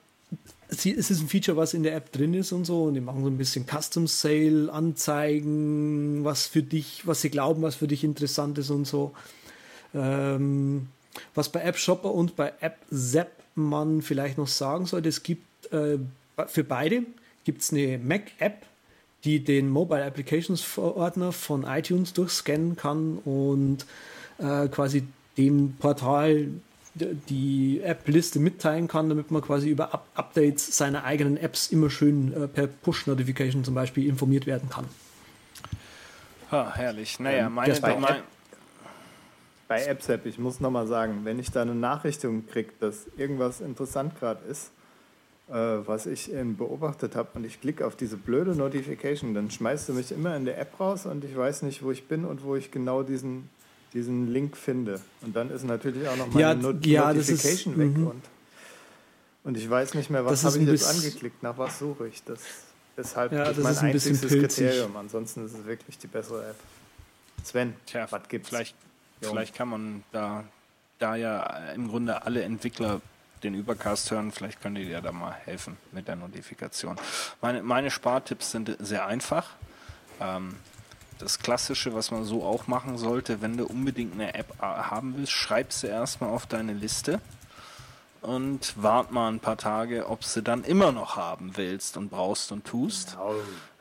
sie, es ist ein Feature, was in der App drin ist und so und die machen so ein bisschen Custom Sale, Anzeigen, was für dich, was sie glauben, was für dich interessant ist und so. Ähm, was bei App Shopper und bei App Zap man vielleicht noch sagen sollte, es gibt äh, für beide gibt es eine Mac-App, die den Mobile Applications Ordner von iTunes durchscannen kann und äh, quasi dem Portal die App-Liste mitteilen kann, damit man quasi über Up Updates seiner eigenen Apps immer schön äh, per Push-Notification zum Beispiel informiert werden kann. Ha, herrlich. Naja, Ähm, meine, bei mein, App- Bei AppSap, ich muss nochmal sagen, wenn ich da eine Nachrichtung kriege, dass irgendwas interessant gerade ist, was ich eben beobachtet habe und ich klicke auf diese blöde Notification, dann schmeißt du mich immer in der App raus und ich weiß nicht, wo ich bin und wo ich genau diesen, diesen Link finde. Und dann ist natürlich auch noch meine Ja, Not ja, Notification ist- weg mhm. und, und ich weiß nicht mehr, was ist habe ich jetzt angeklickt, nach was suche ich. Das Deshalb Ja, ist das mein ist ein bisschen einziges. Kriterium. Ansonsten ist es wirklich die bessere App. Sven, Tja, was gibt's? Vielleicht, vielleicht kann man da, da ja im Grunde alle Entwickler den Übercast hören, vielleicht könnt ihr dir da mal helfen mit der Notifikation. Meine, meine Spartipps sind sehr einfach. Ähm, das Klassische, was man so auch machen sollte, wenn du unbedingt eine App äh, haben willst, schreib sie erstmal auf deine Liste und wart mal ein paar Tage, ob sie dann immer noch haben willst und brauchst und tust. Au.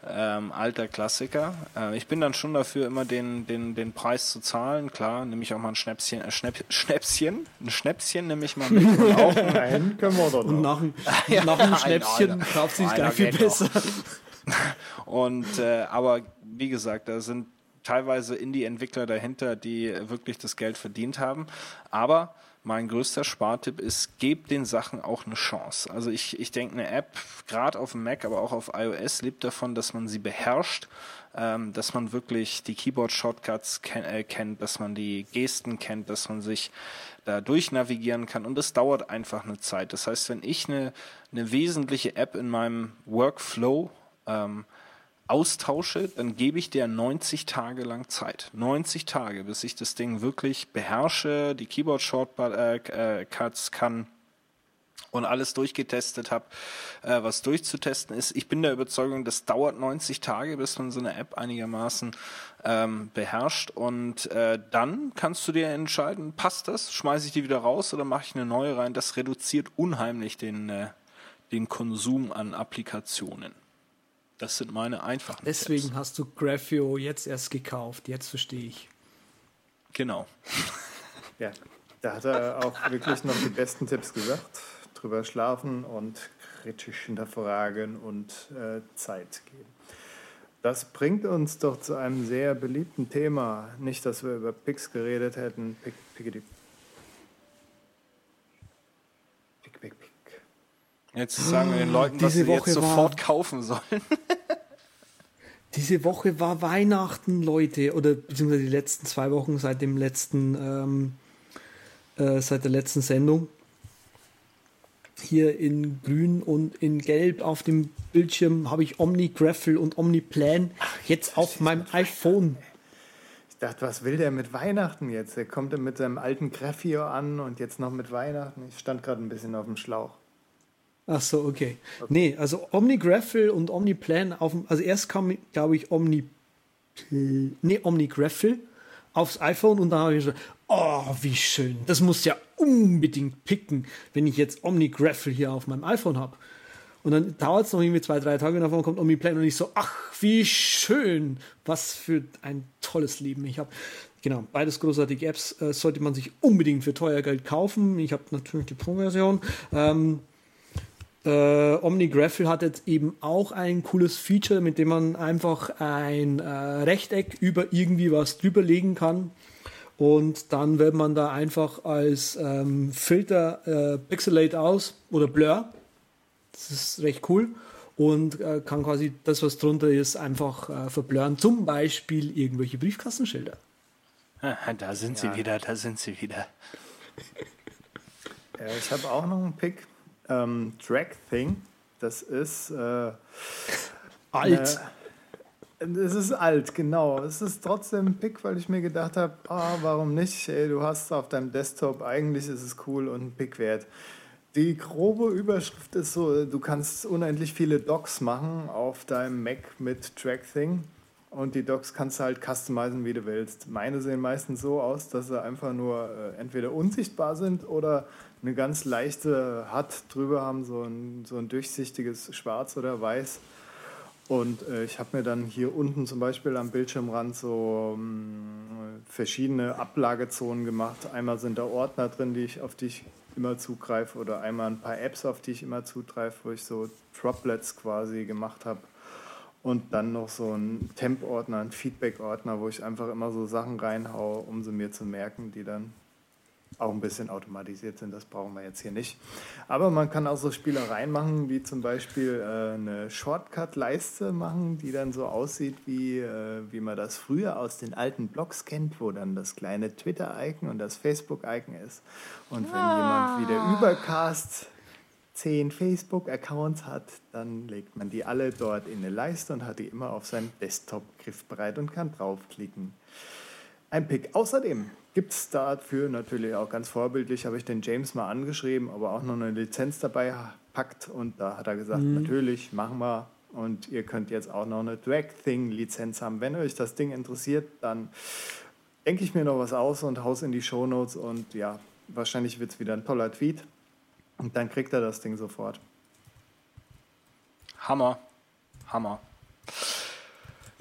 Ähm, alter Klassiker. Äh, ich bin dann schon dafür, immer den, den, den Preis zu zahlen. Klar, nehme ich auch mal ein Schnäpschen, äh, Schnäpp, Schnäpschen, ein Schnäpschen nehme ich mal mit. Und auch ein, Nein, können wir doch Und noch. nach, dem- nach dem einer, Schnäpschen kauft sich noch. besser. und äh, aber wie gesagt, da sind teilweise Indie-Entwickler dahinter, die wirklich das Geld verdient haben. Aber mein größter Spartipp ist, gebt den Sachen auch eine Chance. Also ich, ich denke, eine App, gerade auf dem Mac, aber auch auf iOS, lebt davon, dass man sie beherrscht, ähm, dass man wirklich die Keyboard-Shortcuts ken äh, kennt, dass man die Gesten kennt, dass man sich da durchnavigieren kann und das dauert einfach eine Zeit. Das heißt, wenn ich eine, eine wesentliche App in meinem Workflow ähm, austausche, dann gebe ich der 90 Tage lang Zeit. 90 Tage, bis ich das Ding wirklich beherrsche, die Keyboard-Shortcuts kann und alles durchgetestet habe, äh, was durchzutesten ist. Ich bin der Überzeugung, das dauert 90 Tage, bis man so eine App einigermaßen ähm, beherrscht und äh, dann kannst du dir entscheiden, passt das, schmeiße ich die wieder raus oder mache ich eine neue rein. Das reduziert unheimlich den, äh, den Konsum an Applikationen. Das sind meine einfachen Deswegen Tipps. hast du Graphio jetzt erst gekauft. Jetzt verstehe ich. Genau. Ja, da hat er auch wirklich noch die besten Tipps gesagt. Drüber schlafen und kritisch hinterfragen und äh, Zeit geben. Das bringt uns doch zu einem sehr beliebten Thema. Nicht, dass wir über Pix geredet hätten. Pick, pick, pick. Jetzt sagen wir den Leuten, was Diese sie jetzt Woche war- sofort kaufen sollen. Diese Woche war Weihnachten, Leute, oder beziehungsweise die letzten zwei Wochen seit dem letzten, ähm, äh, seit der letzten Sendung. Hier in Grün und in Gelb auf dem Bildschirm habe ich OmniGraffle und OmniPlan jetzt auf meinem iPhone. Ich dachte, was will der mit Weihnachten jetzt? Der kommt mit seinem alten Graphio an und jetzt noch mit Weihnachten. Ich stand gerade ein bisschen auf dem Schlauch. Ach so, okay. Nee, also OmniGraffle und OmniPlan auf dem, also erst kam, glaube ich, Omni, nee, OmniGraffle aufs iPhone und dann habe ich so, oh, wie schön. Das muss ja unbedingt picken, wenn ich jetzt OmniGraffle hier auf meinem iPhone habe. Und dann dauert es noch irgendwie zwei, drei Tage und davon kommt OmniPlan und ich so, ach, wie schön. Was für ein tolles Leben ich habe. Genau, beides großartige Apps äh, sollte man sich unbedingt für teuer Geld kaufen. Ich habe natürlich die Pro-Version. Ähm, äh, OmniGraffle hat jetzt eben auch ein cooles Feature, mit dem man einfach ein äh, Rechteck über irgendwie was drüberlegen kann. Und dann wird man da einfach als ähm, Filter äh, Pixelate aus oder Blur. Das ist recht cool. Und äh, kann quasi das, was drunter ist, einfach äh, verblurren. Zum Beispiel irgendwelche Briefkastenschilder. Da sind sie wieder, da sind sie wieder. Ja, ich habe auch noch einen Pick. Ähm, Drag Thing. Das ist. Äh, Alt. Äh, es ist alt, genau. Es ist trotzdem ein Pick, weil ich mir gedacht habe, ah, warum nicht? Ey, du hast auf deinem Desktop, eigentlich ist es cool und ein Pick wert. Die grobe Überschrift ist so, du kannst unendlich viele Docs machen auf deinem Mac mit TrackThing und die Docs kannst du halt customizen, wie du willst. Meine sehen meistens so aus, dass sie einfach nur äh, entweder unsichtbar sind oder eine ganz leichte HUD drüber haben, so ein, so ein durchsichtiges Schwarz oder Weiß. Und äh, ich habe mir dann hier unten zum Beispiel am Bildschirmrand so mh, verschiedene Ablagezonen gemacht. Einmal sind da Ordner drin, die ich, auf die ich immer zugreife, oder einmal ein paar Apps, auf die ich immer zugreife, wo ich so Droplets quasi gemacht habe. Und dann noch so ein Temp-Ordner, ein Feedback-Ordner, wo ich einfach immer so Sachen reinhaue, um sie mir zu merken, die dann auch ein bisschen automatisiert sind. Das brauchen wir jetzt hier nicht. Aber man kann auch so Spielereien machen, wie zum Beispiel äh, eine Shortcut-Leiste machen, die dann so aussieht, wie, äh, wie man das früher aus den alten Blogs kennt, wo dann das kleine Twitter-Icon und das Facebook-Icon ist. Und wenn jemand wie der Übercast zehn Facebook-Accounts hat, dann legt man die alle dort in eine Leiste und hat die immer auf seinem Desktop griffbereit und kann draufklicken. Ein Pick. Außerdem gibt es dafür natürlich auch ganz vorbildlich, habe ich den James mal angeschrieben, aber auch noch eine Lizenz dabei packt und da hat er gesagt, mhm. natürlich, machen wir. Und ihr könnt jetzt auch noch eine Drag Thing Lizenz haben. Wenn euch das Ding interessiert, dann denke ich mir noch was aus und haus in die Show Notes und ja, wahrscheinlich wird es wieder ein toller Tweet. Und dann kriegt er das Ding sofort. Hammer. Hammer.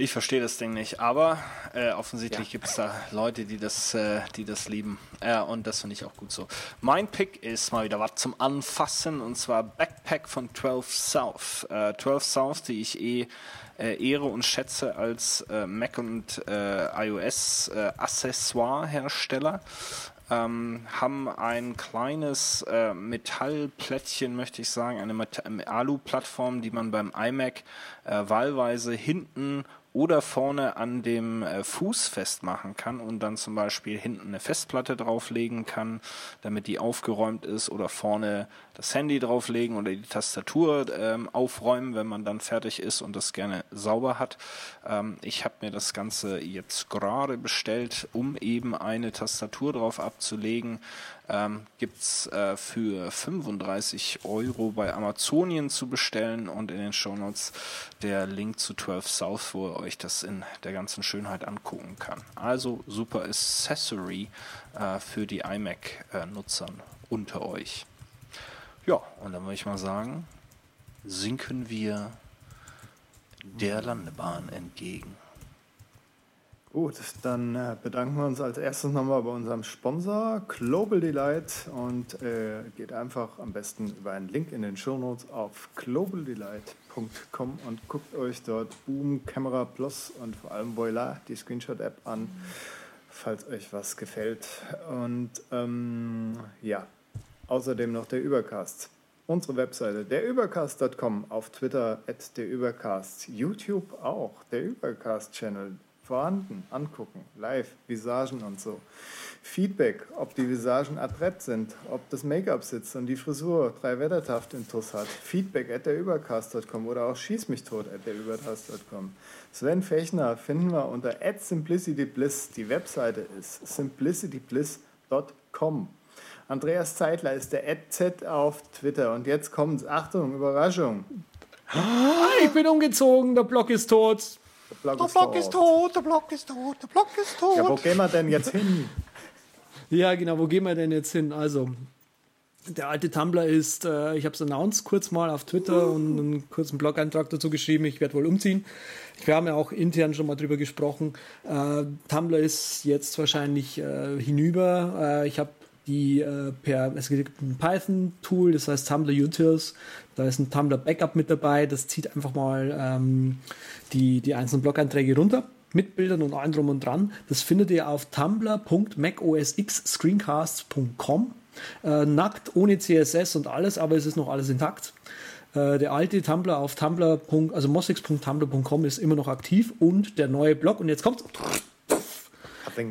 Ich verstehe das Ding nicht, aber äh, offensichtlich ja. gibt es da Leute, die das, äh, die das lieben. Äh, und das finde ich auch gut so. Mein Pick ist mal wieder was zum Anfassen und zwar Backpack von 12 South. 12 äh, South, die ich eh äh, ehre und schätze als äh, Mac und iOS Accessoire-Hersteller ähm, haben ein kleines äh, Metallplättchen, möchte ich sagen, eine Alu-Plattform, die man beim iMac äh, wahlweise hinten oder vorne an dem äh, Fuß festmachen kann und dann zum Beispiel hinten eine Festplatte drauflegen kann, damit die aufgeräumt ist oder vorne das Handy drauflegen oder die Tastatur ähm, aufräumen, wenn man dann fertig ist und das gerne sauber hat. Ähm, ich habe mir das Ganze jetzt gerade bestellt, um eben eine Tastatur drauf abzulegen. Ähm, Gibt es äh, für 35 Euro bei Amazonien zu bestellen und in den Shownotes der Link zu 12 South, wo ihr euch das in der ganzen Schönheit angucken kann. Also super Accessory äh, für die iMac-Nutzern unter euch. Ja, und dann würde ich mal sagen, sinken wir der Landebahn entgegen. Gut, dann äh, bedanken wir uns als erstes nochmal bei unserem Sponsor Global Delight und äh, geht einfach am besten über einen Link in den Show Notes auf globaldelight.com und guckt euch dort Boom Camera Plus und vor allem Voila, die Screenshot-App an, falls euch was gefällt. Und ähm, ja, Außerdem noch der Übercast. Unsere Webseite derübercast.com, auf Twitter at derübercast, YouTube auch, der Übercast-Channel vorhanden, angucken, live, Visagen und so. Feedback, ob die Visagen adrett sind, ob das Make-up sitzt und die Frisur drei Wettertaft in Tuss hat. Feedback at derübercast.com oder auch schieß mich tot at derübercast.com. Sven Fechner finden wir unter at simplicitybliss. Die Webseite ist simplicitybliss.com. Andreas Zeitler ist der AdZ auf Twitter. Und jetzt kommt's. Achtung, Überraschung. Ich bin umgezogen, der Block ist tot. Der Block, der ist, Block tot. ist, tot. der Block ist tot, der Block ist tot. Ja, wo gehen wir denn jetzt hin? Ja, genau, wo gehen wir denn jetzt hin? Also, der alte Tumblr ist, äh, ich habe es announced kurz mal auf Twitter und einen kurzen Blog-Eintrag dazu geschrieben, ich werde wohl umziehen. Wir haben ja auch intern schon mal drüber gesprochen. Äh, Tumblr ist jetzt wahrscheinlich äh, hinüber. Äh, ich habe die äh, per, es gibt ein Python-Tool, das heißt Tumblr Utils. Da ist ein Tumblr Backup mit dabei. Das zieht einfach mal ähm, die, die einzelnen Blog-Einträge runter mit Bildern und allem drum und dran. Das findet ihr auf tumblr.macosxscreencasts.com. Äh, nackt, ohne CSS und alles, aber es ist noch alles intakt. Äh, der alte Tumblr auf tumblr. also mossix.tumblr.com ist immer noch aktiv und der neue Blog, und jetzt kommt's,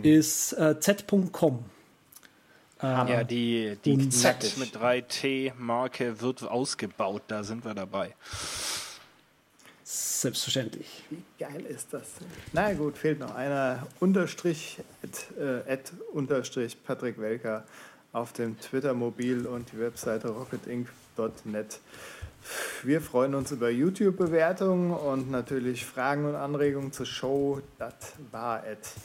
ist äh, z.com. Ja, die, die Z mit 3T-Marke wird ausgebaut, da sind wir dabei. Selbstverständlich. Wie geil ist das denn? Na gut, fehlt noch einer. Unterstrich, at, äh, unterstrich Patrick Welker auf dem Twitter-Mobil und die Webseite rocketinc.net. Wir freuen uns über YouTube-Bewertungen und natürlich Fragen und Anregungen zur Show. Das war es.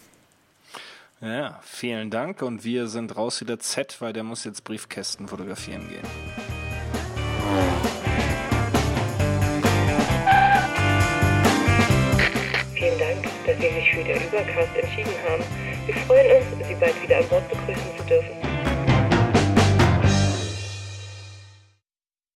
Ja, vielen Dank und wir sind raus wieder Z, weil der muss jetzt Briefkästen fotografieren gehen. Vielen Dank, dass Sie sich für den Übercast entschieden haben. Wir freuen uns, Sie bald wieder an Bord begrüßen zu dürfen.